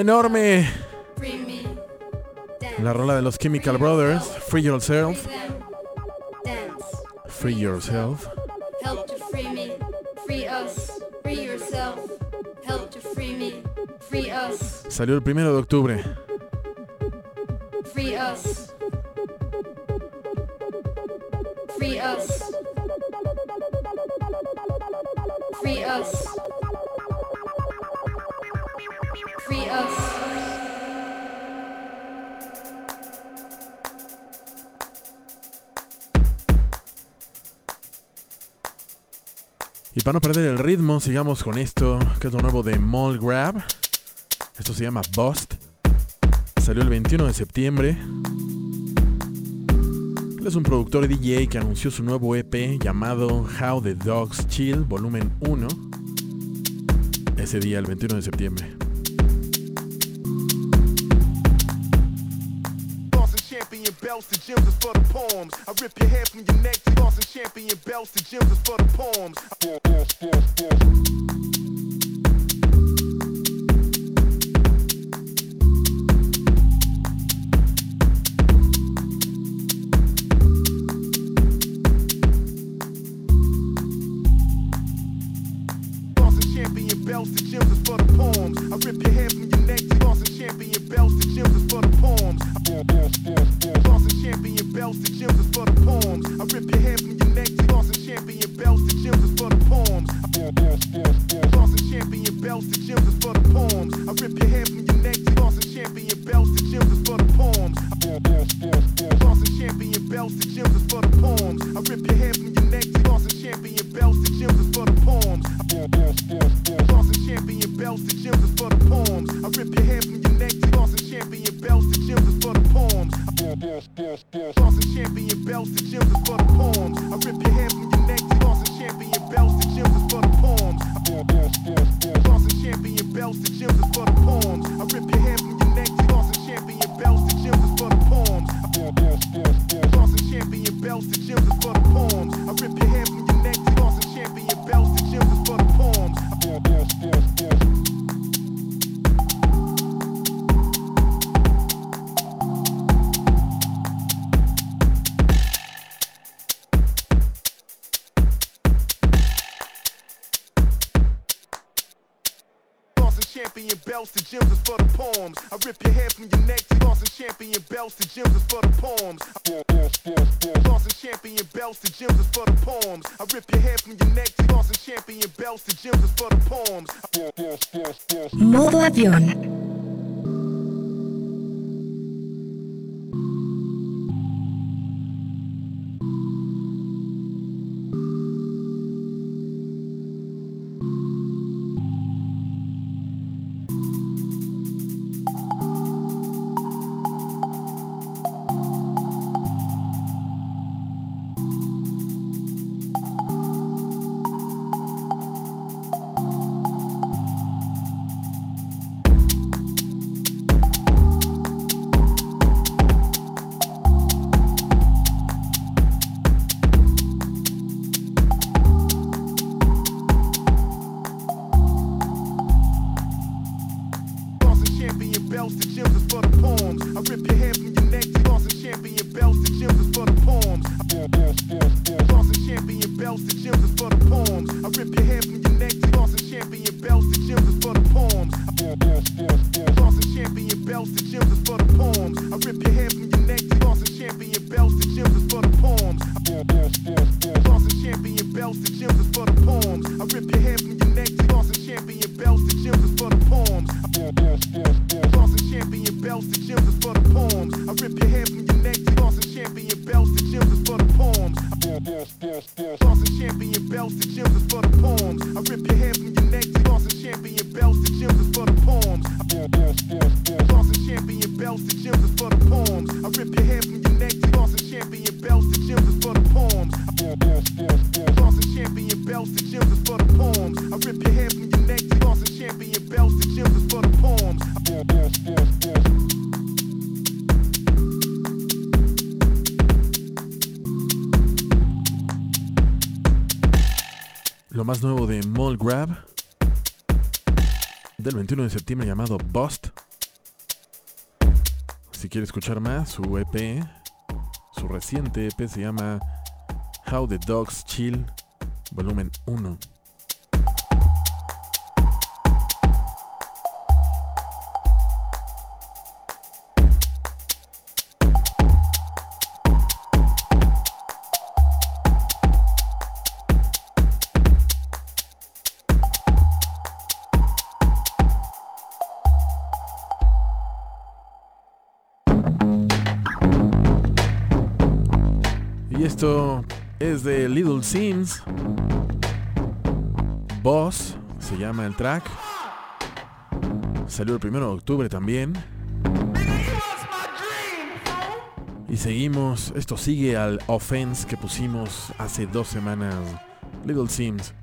enorme. La rola de los Chemical Brothers, Free Yourself. Free Yourself. Help to free me, free us, free yourself. Help to free me, free us. Salió el primero de octubre. perder el ritmo, sigamos con esto, que es lo nuevo de Mall Grab. Esto se llama Bust. Salió el 21 de septiembre. Es un productor DJ que anunció su nuevo EP llamado How the Dogs Chill, volumen 1, ese día, el 21 de septiembre. Septiembre llamado Bust. Si quiere escuchar más, su EP, su reciente EP se llama How the Dogs Chill, volumen 1. Esto es de Little Sims. Boss se llama el track. Salió el 1 de octubre también. Y seguimos, esto sigue al offense que pusimos hace dos semanas. Little Sims.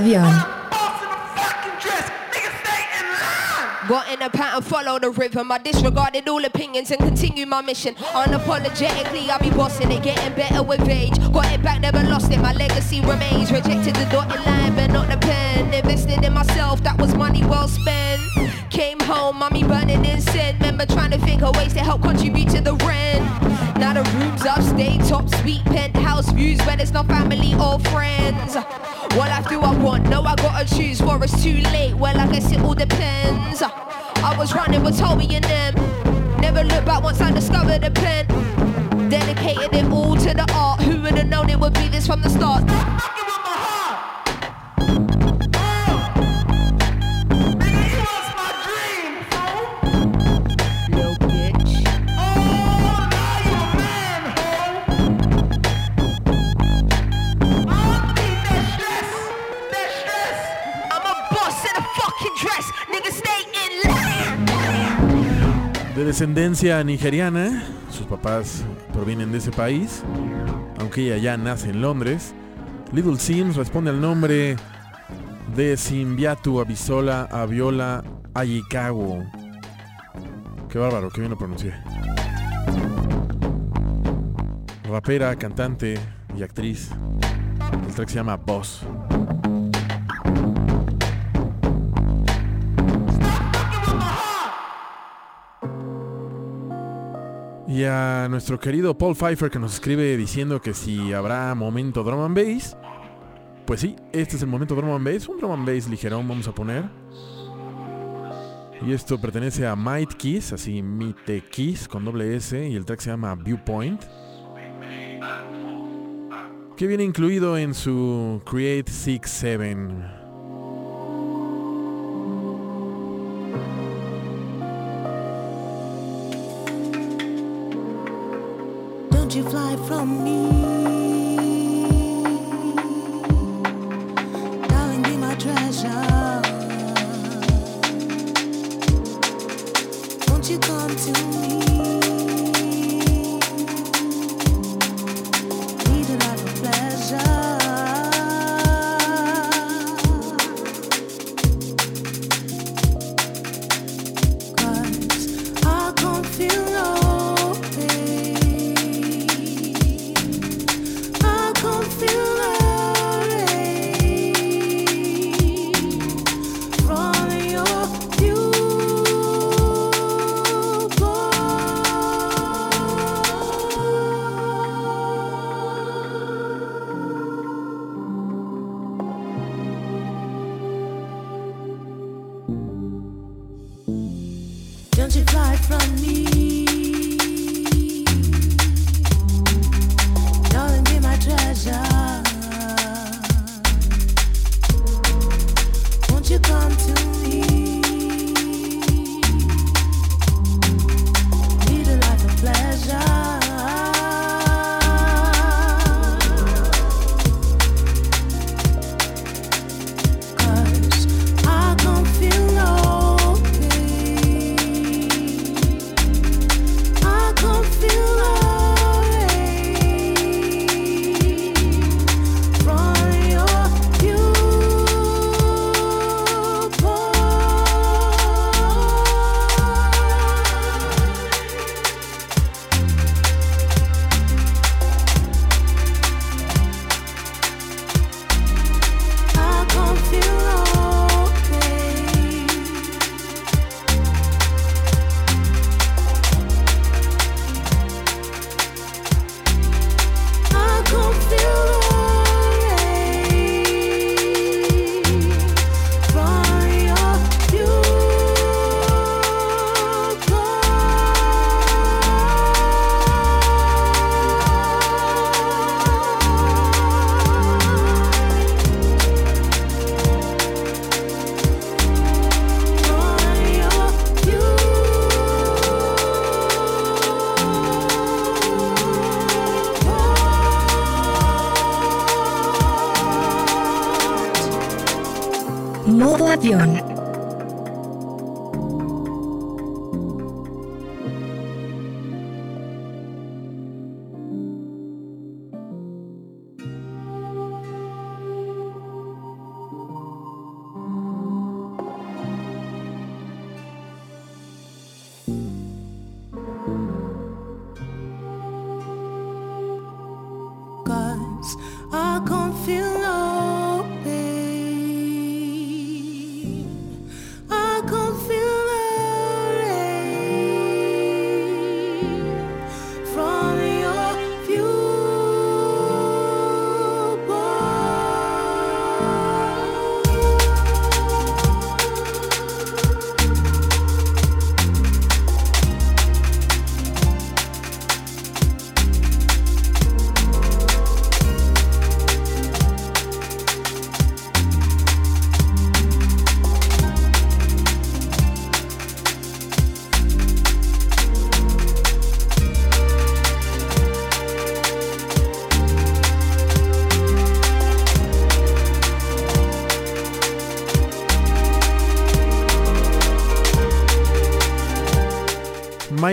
Stress. Modo avión. Got in a pattern, follow the rhythm. I disregarded all opinions and continue my mission. Unapologetically, I'll be bossing it, getting better with age. Got it back, never lost it. My legacy remains. Rejected the dotted line, but not the pen. Invested in myself, that was money well spent. Came home, mommy burning incense. Remember trying to think of ways to help contribute to the rent. Now the rooms upstate, top suite, penthouse views, but it's not family or friends. Want? No, I gotta choose, for it's too late. Well, I guess it all depends. I was running with Toby and them. Never looked back once I discovered the pen. Dedicated it all to the art. Who would have known it would be this from the start? Descendencia nigeriana, sus papás provienen de ese país, aunque ella ya nace en Londres. Little Sims responde al nombre de Simbiatu Abisola Aviola Ayikago. Qué bárbaro, qué bien lo pronuncié. Rapera, cantante y actriz. El track se llama Boss. A nuestro querido Paul Pfeiffer que nos escribe diciendo que si habrá momento drum and bass. Pues sí, este es el momento drum and bass. Un drum and bass ligerón vamos a poner. Y esto pertenece a Might Kiss, así Mite Kiss con doble S. Y el track se llama Viewpoint. Que viene incluido en su Create 6-7. Don't you fly from me. Darling, be my treasure. Won't you come to me?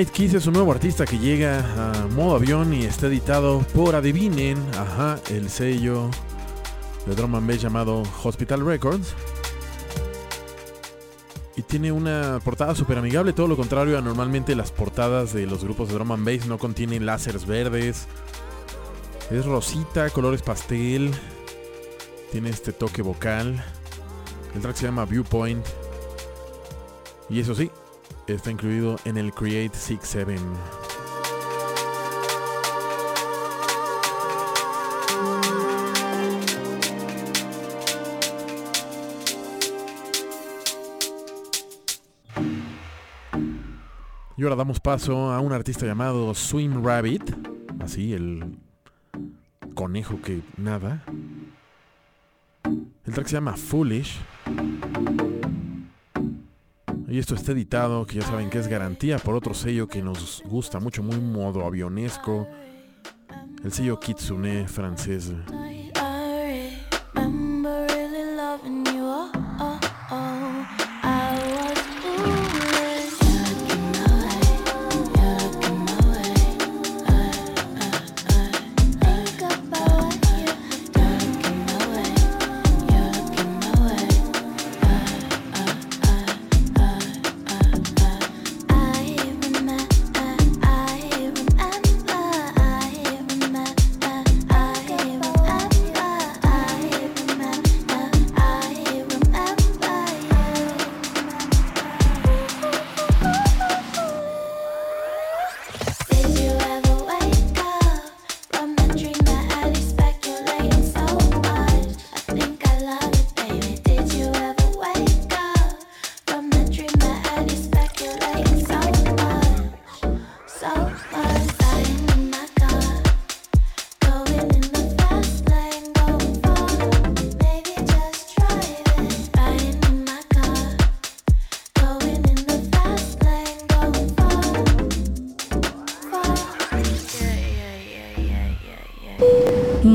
Kiss es un nuevo artista que llega a modo avión y está editado por, adivinen, ajá, el sello de drum and bass llamado Hospital Records. Y tiene una portada súper amigable, todo lo contrario a normalmente las portadas de los grupos de drum and bass no contienen láseres verdes. Es rosita, colores pastel, tiene este toque vocal. El track se llama Viewpoint. Y eso sí, está incluido en el Create 67. Y ahora damos paso a un artista llamado Swim Rabbit, así el conejo que nada. El track se llama Foolish. Y esto está editado, que ya saben que es garantía por otro sello que nos gusta mucho, muy modo avionesco. El sello Kitsune francés.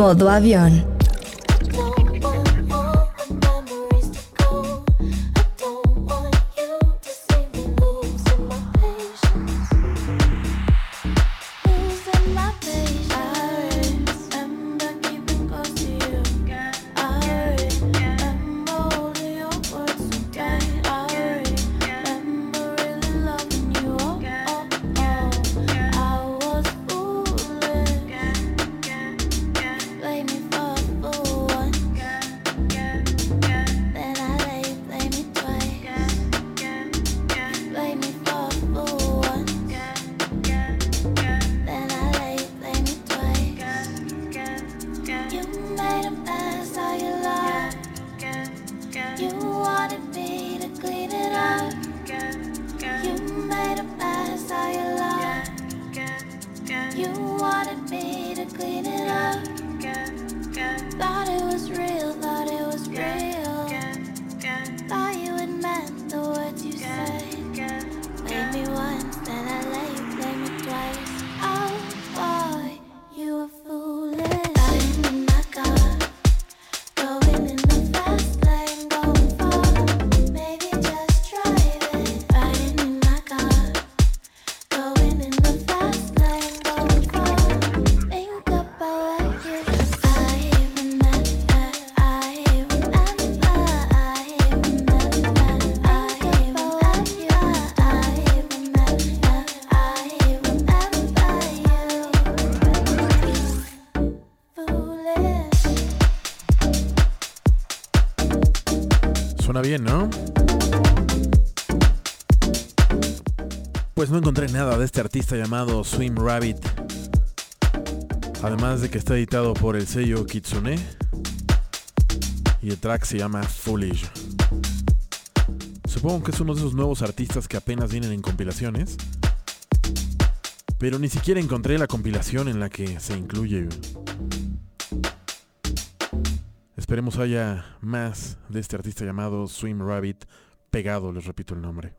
Modo avión. Este artista llamado Swim Rabbit. Además de que está editado por el sello Kitsune. Y el track se llama Foolish. Supongo que es uno de esos nuevos artistas que apenas vienen en compilaciones. Pero ni siquiera encontré la compilación en la que se incluye. Esperemos haya más de este artista llamado Swim Rabbit pegado, les repito el nombre.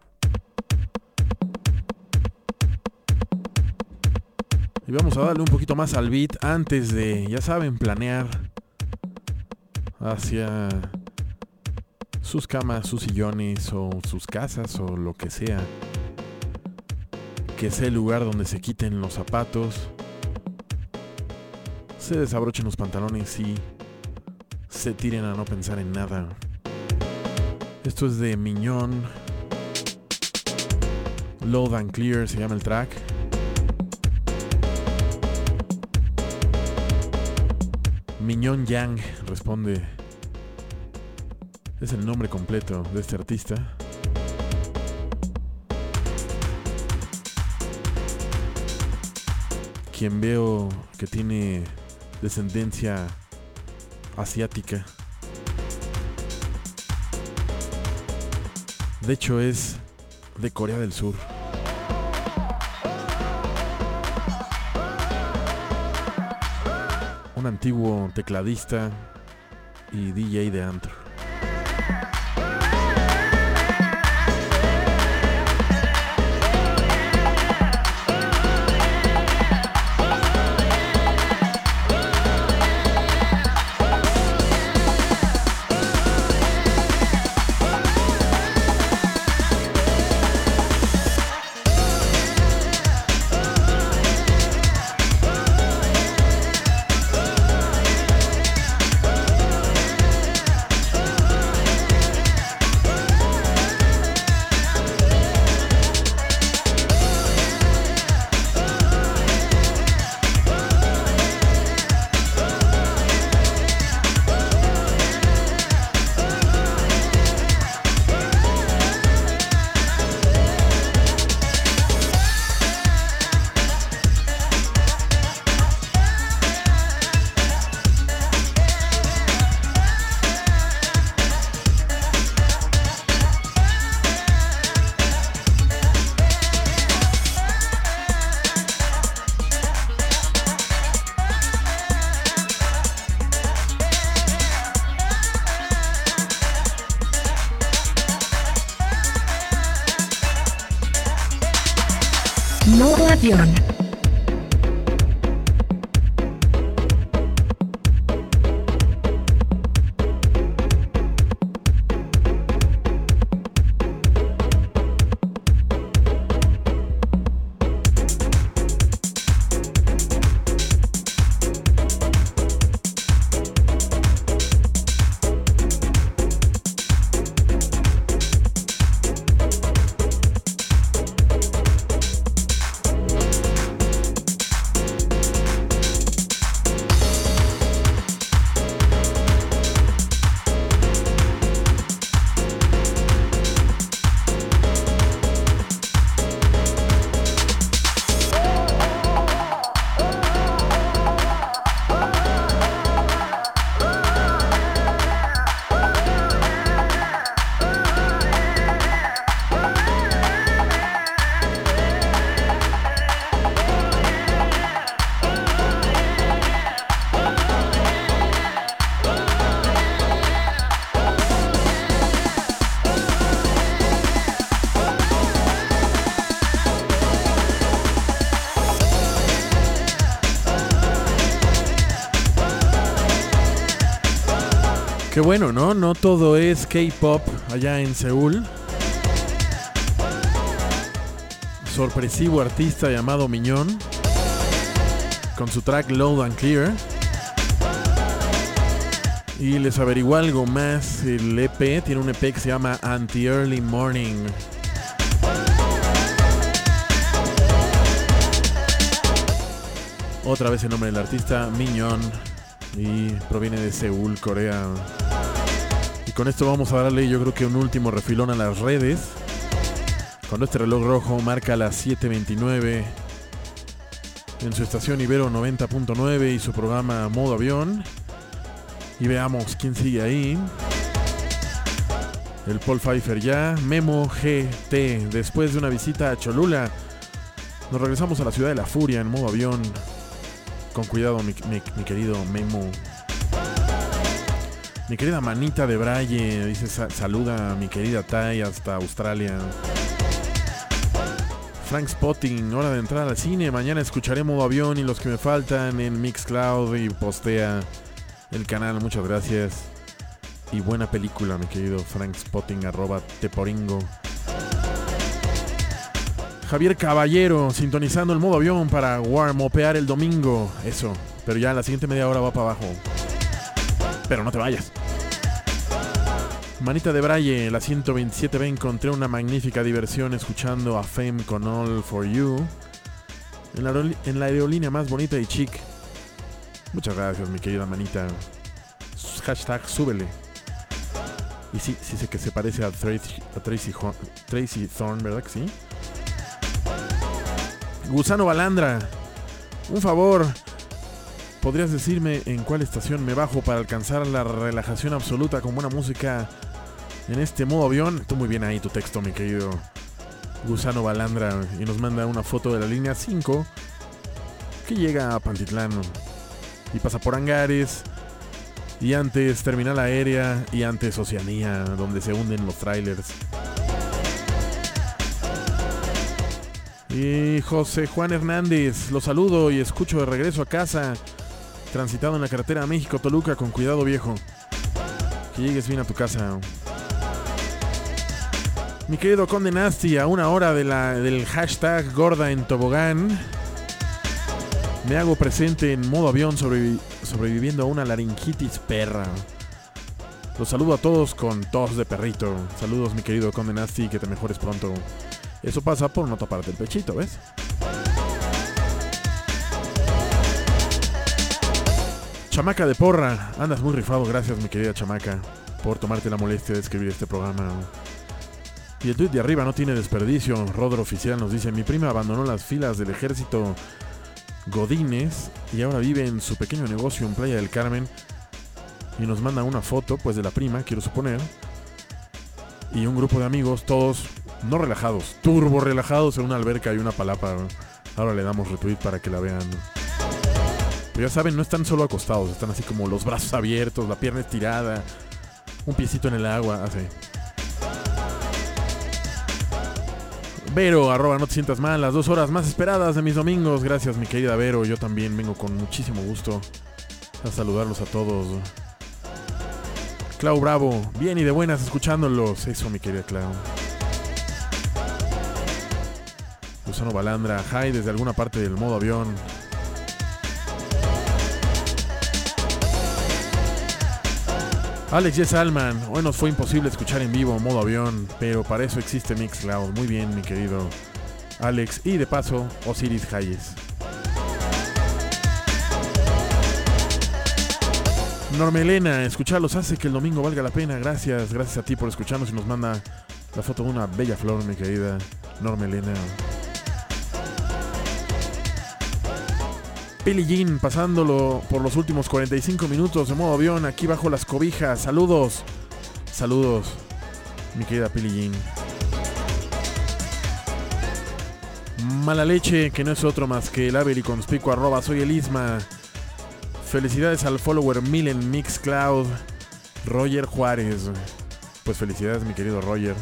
Y vamos a darle un poquito más al beat antes de, ya saben, planear hacia sus camas, sus sillones o sus casas o lo que sea. Que sea el lugar donde se quiten los zapatos, se desabrochen los pantalones y se tiren a no pensar en nada. Esto es de Miñón. Load and Clear se llama el track. Miñón Yang responde. Es el nombre completo de este artista. Quien veo que tiene descendencia asiática. De hecho es de Corea del Sur. Antiguo tecladista y DJ de antro. Qué bueno, ¿no? No todo es K-pop allá en Seúl. Sorpresivo artista llamado Miñón. Con su track Loud and Clear. Y les averiguo algo más. El EP tiene un EP que se llama Anti-Early Morning. Otra vez el nombre del artista, Miñón. Y proviene de Seúl, Corea. Con esto vamos a darle yo creo que un último refilón a las redes. Cuando este reloj rojo marca las 7.29 en su estación Ibero 90.9 y su programa Modo Avión. Y veamos quién sigue ahí. El Paul Pfeiffer ya. Memo GT. Después de una visita a Cholula. Nos regresamos a la ciudad de la furia en modo avión. Con cuidado, mi- mi querido Memo. Mi querida Manita de Braille dice sa- saluda a mi querida Tai hasta Australia. Frank Spotting, hora de entrar al cine. Mañana escucharé modo avión y los que me faltan en Mixcloud y postea el canal. Muchas gracias. Y buena película, mi querido Frank Spotting, arroba teporingo. Javier Caballero, sintonizando el modo avión para warmopear el domingo. Eso, pero ya la siguiente media hora va para abajo. Pero no te vayas. Manita de Braille, la 127B, encontré una magnífica diversión escuchando a Fame con All For You. En la, en la aerolínea más bonita y chic. Muchas gracias, mi querida manita. Hashtag súbele. Y sí, sí sé que se parece a Tracy, a Tracy, Tracy Thorn, ¿verdad que sí? Gusano Balandra, un favor. ¿Podrías decirme en cuál estación me bajo para alcanzar la relajación absoluta con buena música en este modo avión? Tú muy bien ahí tu texto, mi querido Gusano Balandra. Y nos manda una foto de la línea 5 que llega a Pantitlán y pasa por Angares. Y antes Terminal Aérea y antes Oceanía, donde se hunden los trailers. Y José Juan Hernández, lo saludo y escucho de regreso a casa, transitado en la carretera México-Toluca, con cuidado viejo. Que llegues bien a tu casa. Mi querido Conde Nasty, a una hora del hashtag Gorda en Tobogán, me hago presente en modo avión sobrevi- sobreviviendo a una laringitis perra. Los saludo a todos con tos de perrito. Saludos mi querido Conde Nasty, que te mejores pronto. Eso pasa por no taparte el pechito, ¿ves? Chamaca de porra, andas muy rifado, gracias mi querida chamaca, por tomarte la molestia de escribir este programa. Y el tweet de arriba no tiene desperdicio. Rodro Oficial nos dice, mi prima abandonó las filas del ejército Godínez y ahora vive en su pequeño negocio en Playa del Carmen y nos manda una foto, pues de la prima, quiero suponer, y un grupo de amigos, todos no relajados, turbo relajados en una alberca y una palapa. Ahora le damos retweet para que la vean. Pero ya saben, no están solo acostados, están así como los brazos abiertos, la pierna estirada, un piecito en el agua, así. Vero, arroba, no te sientas mal, las dos horas más esperadas de mis domingos. Gracias, mi querida Vero. Yo también vengo con muchísimo gusto a saludarlos a todos. Clau Bravo, bien y de buenas escuchándolos. Eso, mi querida Clau. Gusano Balandra, hi desde alguna parte del modo avión. Alex Yes Alman, hoy nos fue imposible escuchar en vivo modo avión, pero para eso existe Mixcloud. Muy bien, mi querido Alex. Y de paso, Osiris Hayes. Normelena, escucharlos hace que el domingo valga la pena. Gracias, gracias a ti por escucharnos y nos manda la foto de una bella flor, mi querida Normelena. Billie Jean pasándolo por los últimos 45 minutos de modo avión aquí bajo las cobijas. Saludos. Saludos, mi querida Billie Jean. Mala leche, que no es otro más que el Avery conspicuo arroba soy el Isma. Felicidades al follower mil en Mixcloud. Roger Juárez. Pues felicidades, mi querido Roger.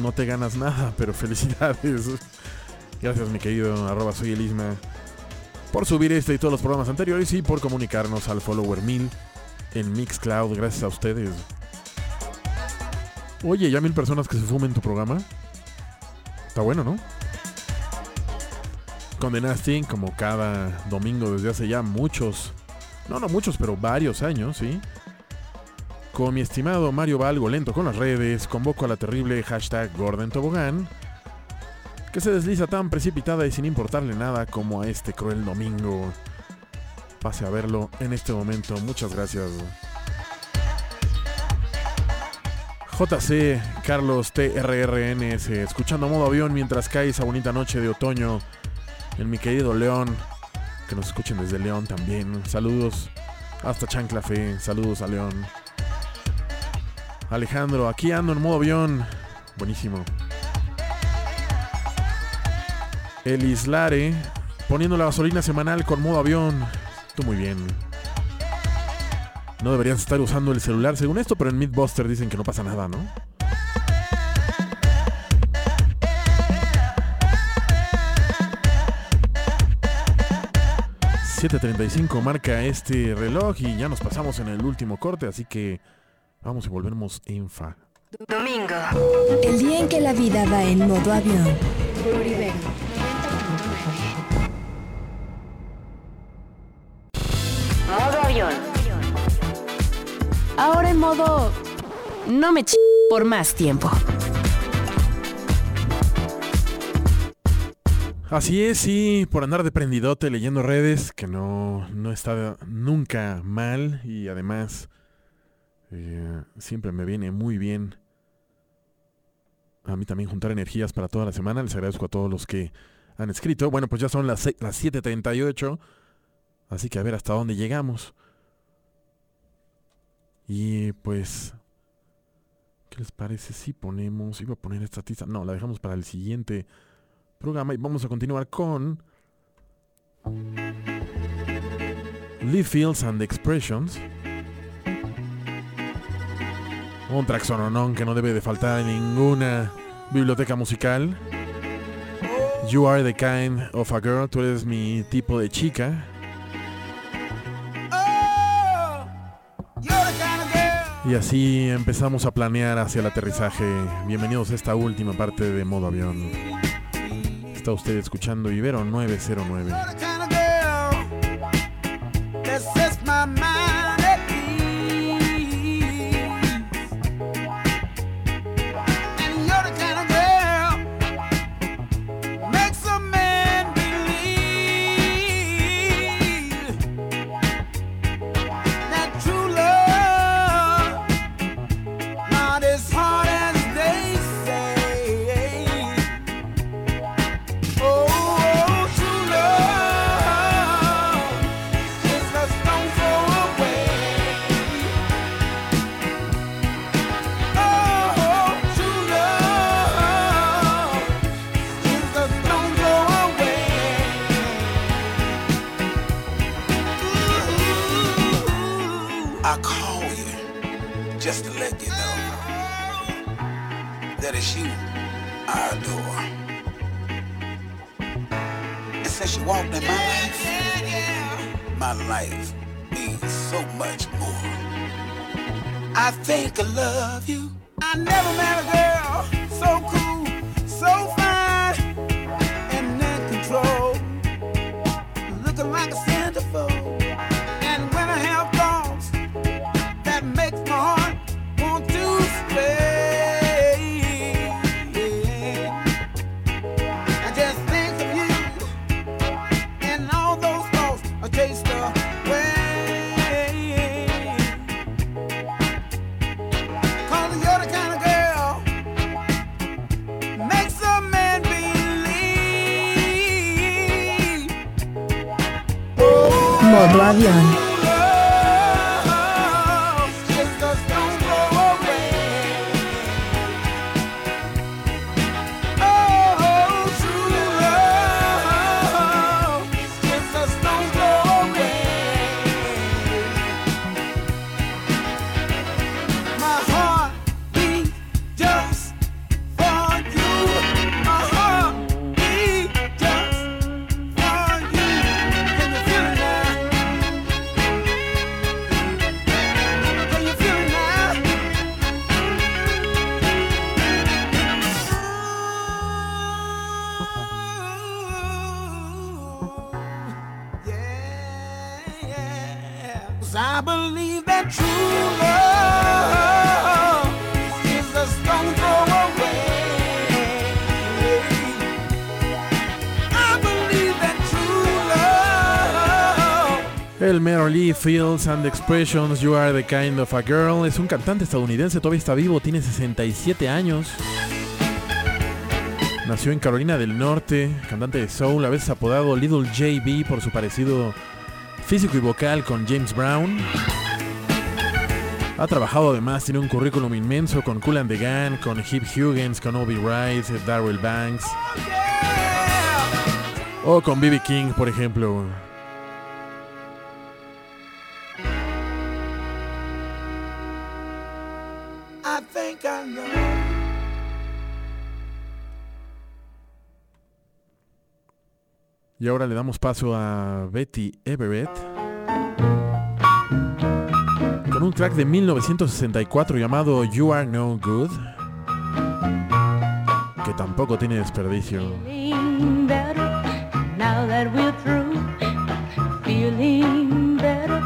No te ganas nada, pero felicidades. Gracias, mi querido arroba soy el Isma por subir este y todos los programas anteriores y por comunicarnos al follower 1000 en Mixcloud, gracias a ustedes. Oye, ya mil personas que se sumen tu programa. Está bueno, ¿no? Con como cada domingo desde hace ya muchos, no, no muchos, pero varios años, ¿sí? Con mi estimado Mario Valgo lento con las redes, convoco a la terrible hashtag Gordon Tobogán, que se desliza tan precipitada y sin importarle nada como a este cruel domingo. Pase a verlo en este momento. Muchas gracias. JC Carlos TRRNS, escuchando modo avión mientras cae esa bonita noche de otoño en mi querido León. Que nos escuchen desde León también. Saludos hasta Chancla Fe. Saludos a León. Alejandro, aquí ando en modo avión. Buenísimo. El Islare, poniendo la gasolina semanal con modo avión. Tú muy bien. No deberías estar usando el celular según esto, pero en Mythbuster dicen que no pasa nada, ¿no? ...7.35 marca este reloj y ya nos pasamos en el último corte, así que vamos y volvemos en fa. Domingo. El día en que la vida va en modo avión. Por Ahora en modo... No me ch... por más tiempo. Así es, sí, por andar de prendidote leyendo redes, que no, no está nunca mal y además eh, siempre me viene muy bien a mí también juntar energías para toda la semana. Les agradezco a todos los que han escrito. Bueno, pues ya son las, las 7.38, así que a ver hasta dónde llegamos. Y pues, ¿qué les parece si ponemos, iba a poner esta tiza, no, la dejamos para el siguiente programa y vamos a continuar con Lee Fields and Expressions. Un traxononón que no debe de faltar en ninguna biblioteca musical. You are the kind of a girl, tú eres mi tipo de chica. Y así empezamos a planear hacia el aterrizaje. Bienvenidos a esta última parte de modo avión. Está usted escuchando Ibero 909. Since in my life, my life means so much more. I think I love you. I never met a girl so cool, El Merrily Fields and Expressions, You Are the Kind of a Girl. Es un cantante estadounidense, todavía está vivo, tiene 67 años. Nació en Carolina del Norte, cantante de soul, a veces apodado Little JB por su parecido físico y vocal con James Brown. Ha trabajado además, tiene un currículum inmenso con Cool and the Gang, con Hip Hughes, con Obi Rice, Darrell Banks. O con B.B. King, por ejemplo. Y ahora le damos paso a Betty Everett con un track de 1964 llamado You Are No Good, que tampoco tiene desperdicio. Now that we're through. Feeling better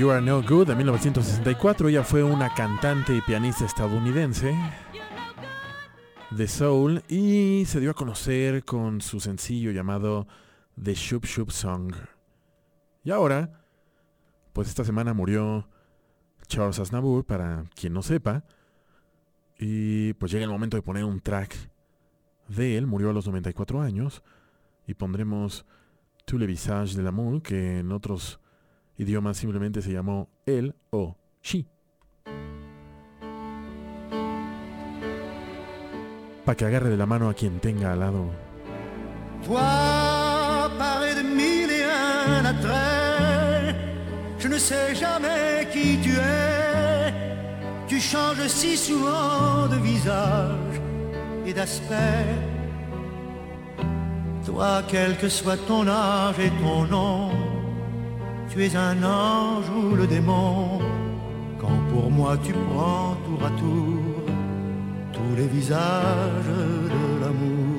You Are No Good de 1964. Ella fue una cantante y pianista estadounidense de soul y se dio a conocer con su sencillo llamado The Shoop Shoop Song. Y ahora, pues esta semana murió Charles Aznavour, para quien no sepa, y pues llega el momento de poner un track de él, murió a los 94 años, y pondremos Tout le visage de l'amour, que en otros idiomas simplemente se llamó él o she. Para que agarre de la mano a quien tenga al lado. Toi, paré de mille et un attraits, je ne sais jamais qui tu es. Tu changes si souvent de visage et d'aspect. Toi, quel que soit ton âge et ton nom, tu es un ange ou le démon. Quand pour moi tu prends tour à tour tous les visages de l'amour.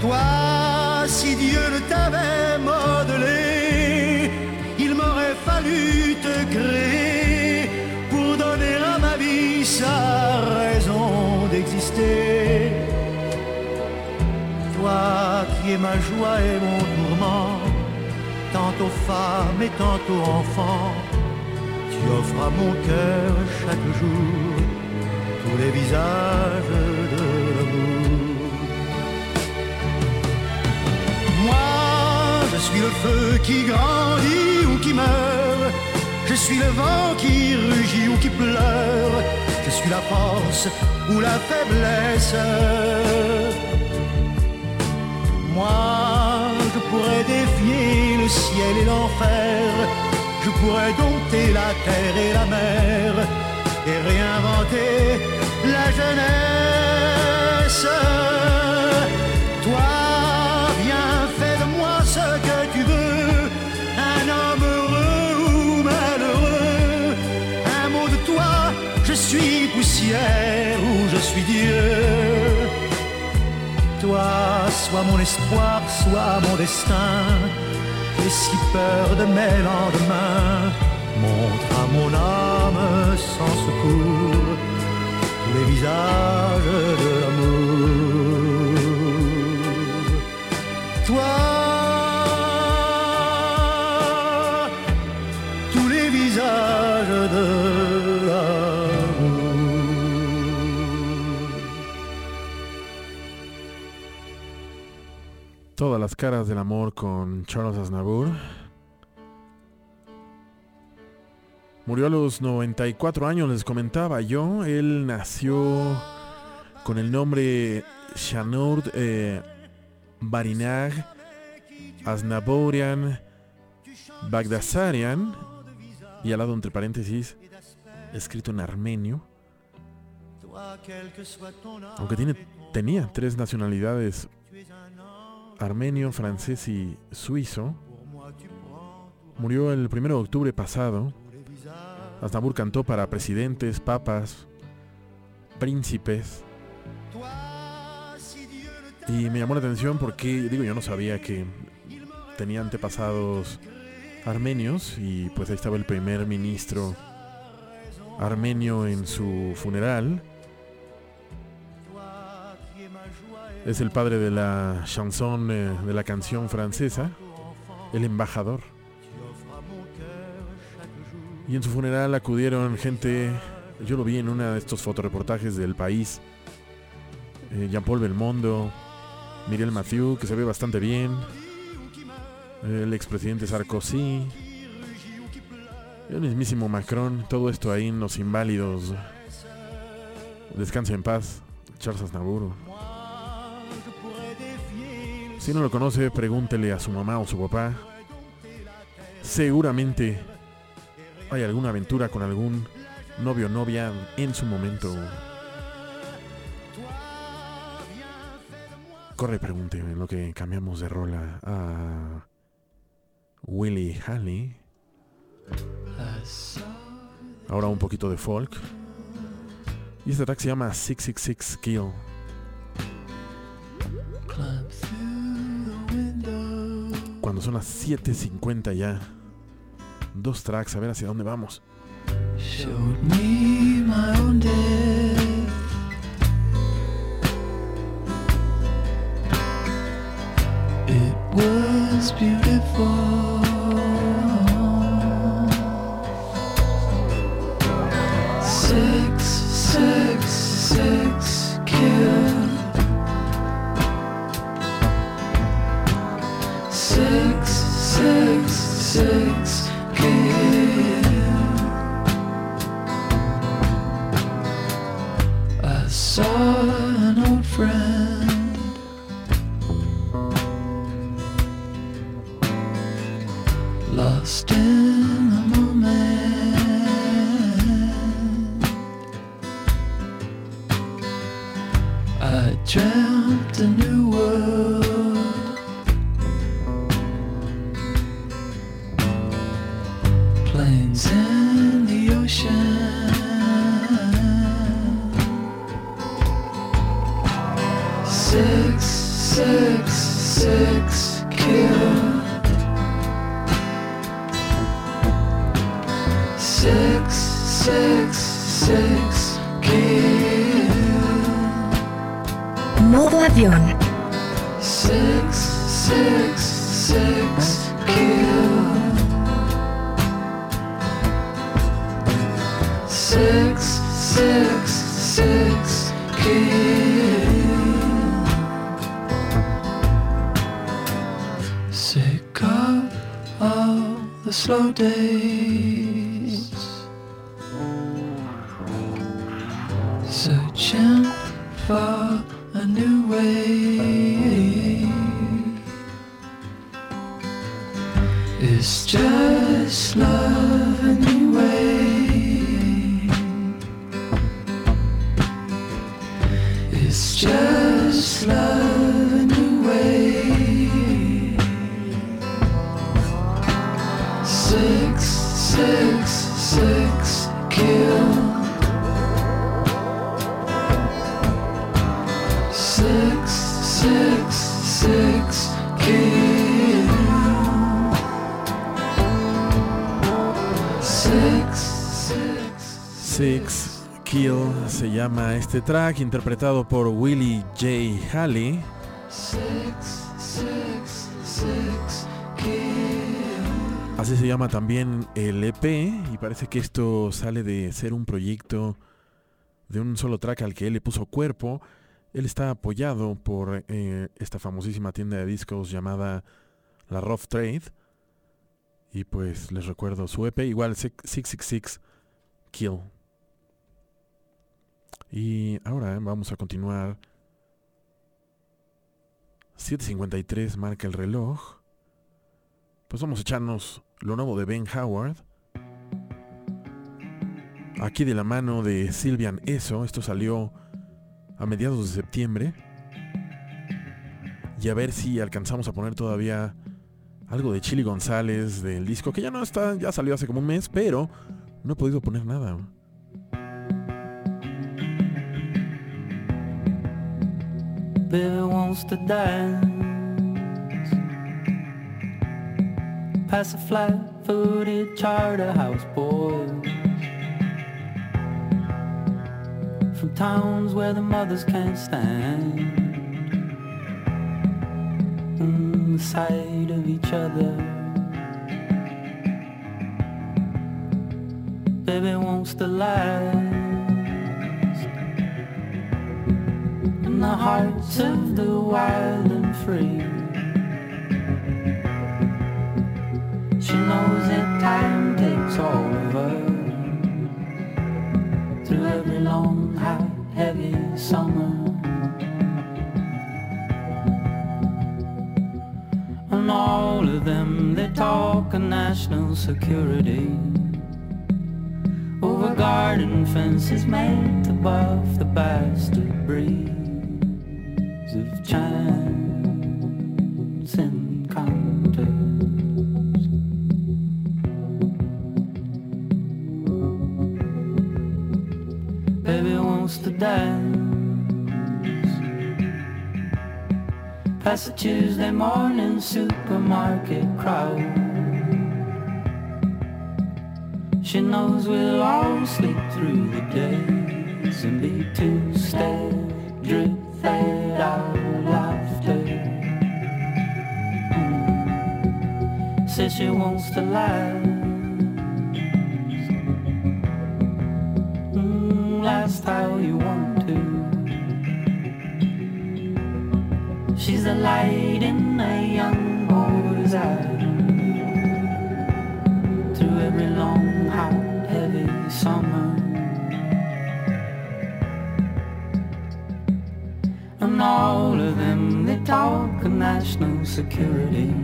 Toi, si Dieu ne t'avait modelé, il m'aurait fallu te créer pour donner à ma vie sa raison d'exister. Toi qui es ma joie et mon tourment, tantôt femme et tantôt enfant, tu offres à mon cœur chaque jour tous les visages de l'amour. Moi, je suis le feu qui grandit ou qui meurt. Je suis le vent qui rugit ou qui pleure. Je suis la force ou la faiblesse. Moi, pourrais défier le ciel et l'enfer. Je pourrais dompter la terre et la mer et réinventer la jeunesse. Toi, viens, fais de moi ce que tu veux, un homme heureux ou malheureux. Un mot de toi, je suis poussière ou je suis Dieu. Toi, sois mon espoir, sois mon destin. Et si peur de mes lendemains, montre à mon âme sans secours les visages de l'amour. Toi, Todas las caras del amor con Charles Aznavour. Murió a los 94 años, les comentaba yo. Él nació con el nombre Shanour eh, Barinag Aznavourian Bagdasarian. Y al lado, entre paréntesis, escrito en armenio. Aunque tiene, tenía tres nacionalidades armenio, francés y suizo. Murió el 1 de octubre pasado. Aznavour cantó para presidentes, papas, príncipes. Y me llamó la atención porque, digo, yo no sabía que tenía antepasados armenios y pues ahí estaba el primer ministro armenio en su funeral. Es el padre de la eh, de la canción francesa, el embajador. Y en su funeral acudieron gente, yo lo vi en uno de estos fotoreportajes del país, eh, Jean-Paul Belmondo, Miguel Mathieu, que se ve bastante bien, el expresidente Sarkozy, el mismísimo Macron, todo esto ahí en Los Inválidos. Descansa en paz, Charles Aznavour. Si no lo conoce, pregúntele a su mamá o su papá. Seguramente hay alguna aventura con algún novio o novia en su momento. Corre, pregunte en lo que cambiamos de rola a Willie Halley. Ahora un poquito de folk. Y este track se llama 666 Kill. Cuando son las 7.50 ya. Dos tracks, a ver hacia dónde vamos. Showed me my own death. It was beautiful. Six, este track interpretado por Willie J. Halley. Así se llama también el EP y parece que esto sale de ser un proyecto de un solo track al que él le puso cuerpo. Él está apoyado por eh, esta famosísima tienda de discos llamada La Rough Trade. Y pues les recuerdo su EP, igual 666 Kill. Y ahora vamos a continuar. 7.53 marca el reloj. Pues vamos a echarnos lo nuevo de Ben Howard. Aquí de la mano de Sylvian Eso. Esto salió a mediados de septiembre. Y a ver si alcanzamos a poner todavía algo de Chili González del disco, que ya no está, ya salió hace como un mes, pero no he podido poner nada. Baby wants to dance. Pass a flat-footed charter house boys. From towns where the mothers can't stand. Sight of each other. Baby wants to last the hearts of the wild and free. She knows that time takes over through every long, hot, heavy summer. And all of them, they talk of national security over garden fences made buff the bastard breeze chance encounters. Baby wants to dance past the Tuesday morning supermarket crowd. She knows we'll all sleep through the days and be too stale, drip she wants to last. Mm, last how you want to. She's a light in a young boy's eye through every long, hot, heavy summer. And all of them, they talk of national security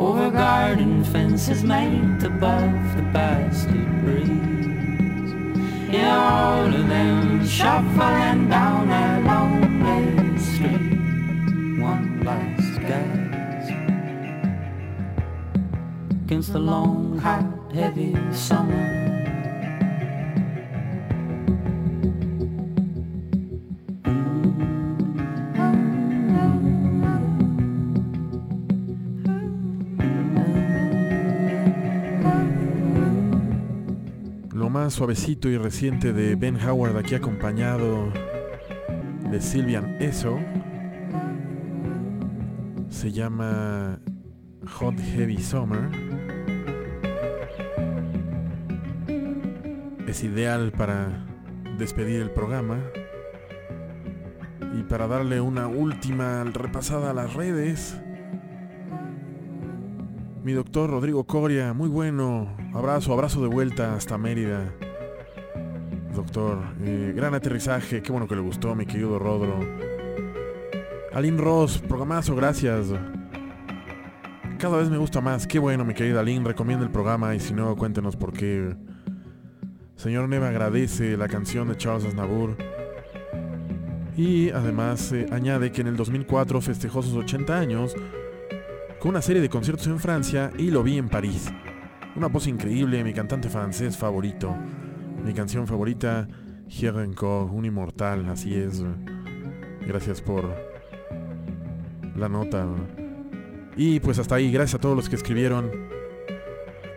over garden fences made above the bastard breeze. Yeah, all of them shuffling down that lonely street. One last gasp against the long, hot, heavy summer. Suavecito y reciente de Ben Howard aquí acompañado de Sylvian Eso se llama Hot Heavy Summer. Es ideal para despedir el programa y para darle una última repasada a las redes. Mi doctor Rodrigo Coria, muy bueno. Abrazo, abrazo de vuelta hasta Mérida. Doctor, eh, gran aterrizaje, qué bueno que le gustó, mi querido Rodro. Aline Ross, programazo, gracias. Cada vez me gusta más, qué bueno, mi querida Aline, recomienda el programa y si no, cuéntenos por qué. Señor Neva agradece la canción de Charles Aznavour. Y además eh, añade que en el 2004 festejó sus 80 años con una serie de conciertos en Francia y lo vi en París. Una voz increíble, mi cantante francés favorito. Mi canción favorita, Hier encore, un inmortal, así es. Gracias por la nota. Y pues hasta ahí, gracias a todos los que escribieron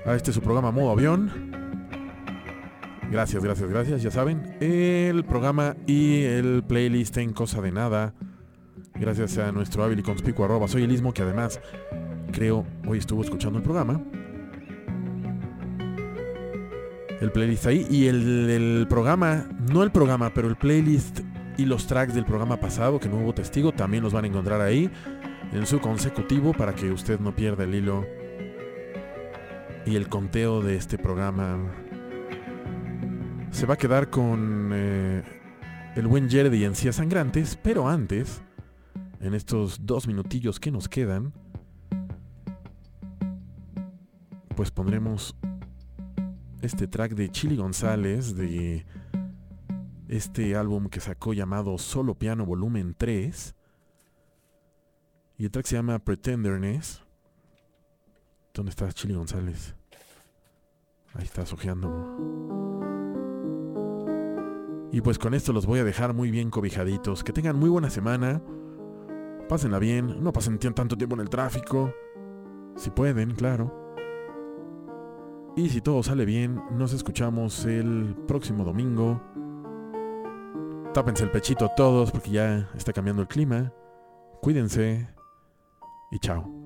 a este su programa Modo Avión. Gracias, gracias, gracias, ya saben. El programa y el playlist en Cosa de Nada. Gracias a nuestro hábil y conspicuo arroba soy el Ismo, que además creo hoy estuvo escuchando el programa. El playlist ahí y el, el programa, no el programa, pero el playlist y los tracks del programa pasado, que no hubo testigo, también los van a encontrar ahí en su consecutivo para que usted no pierda el hilo y el conteo de este programa. Se va a quedar con eh, el buen Jerry y Encías Sangrantes, pero antes, en estos dos minutillos que nos quedan, pues pondremos este track de Chili González de este álbum que sacó llamado Solo Piano Volumen 3. Y el track se llama Pretenderness. ¿Dónde está Chili González? Ahí está ojeando. Y pues con esto los voy a dejar muy bien cobijaditos. Que tengan muy buena semana. Pásenla bien. No pasen tanto tiempo en el tráfico. Si pueden, claro. Y si todo sale bien, nos escuchamos el próximo domingo. Tápense el pechito todos porque ya está cambiando el clima. Cuídense. Y chao.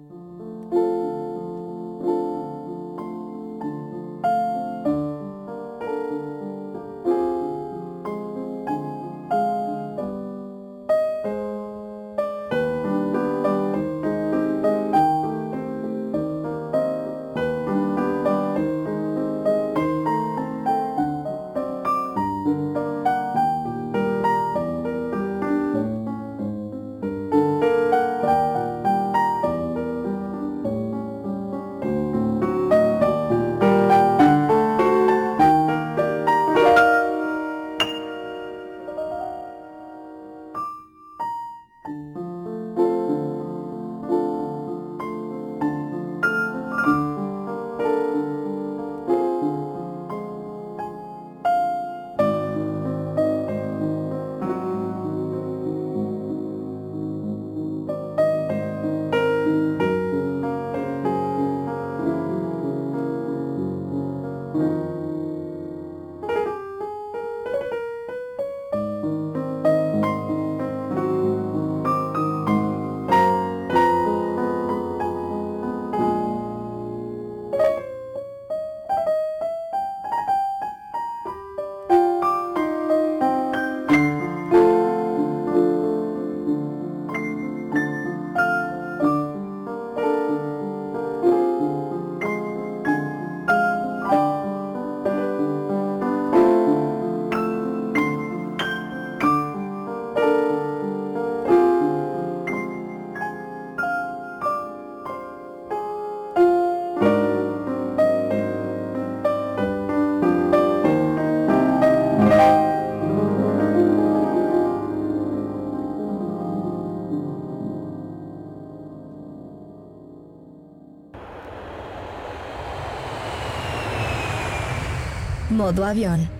Modo avión.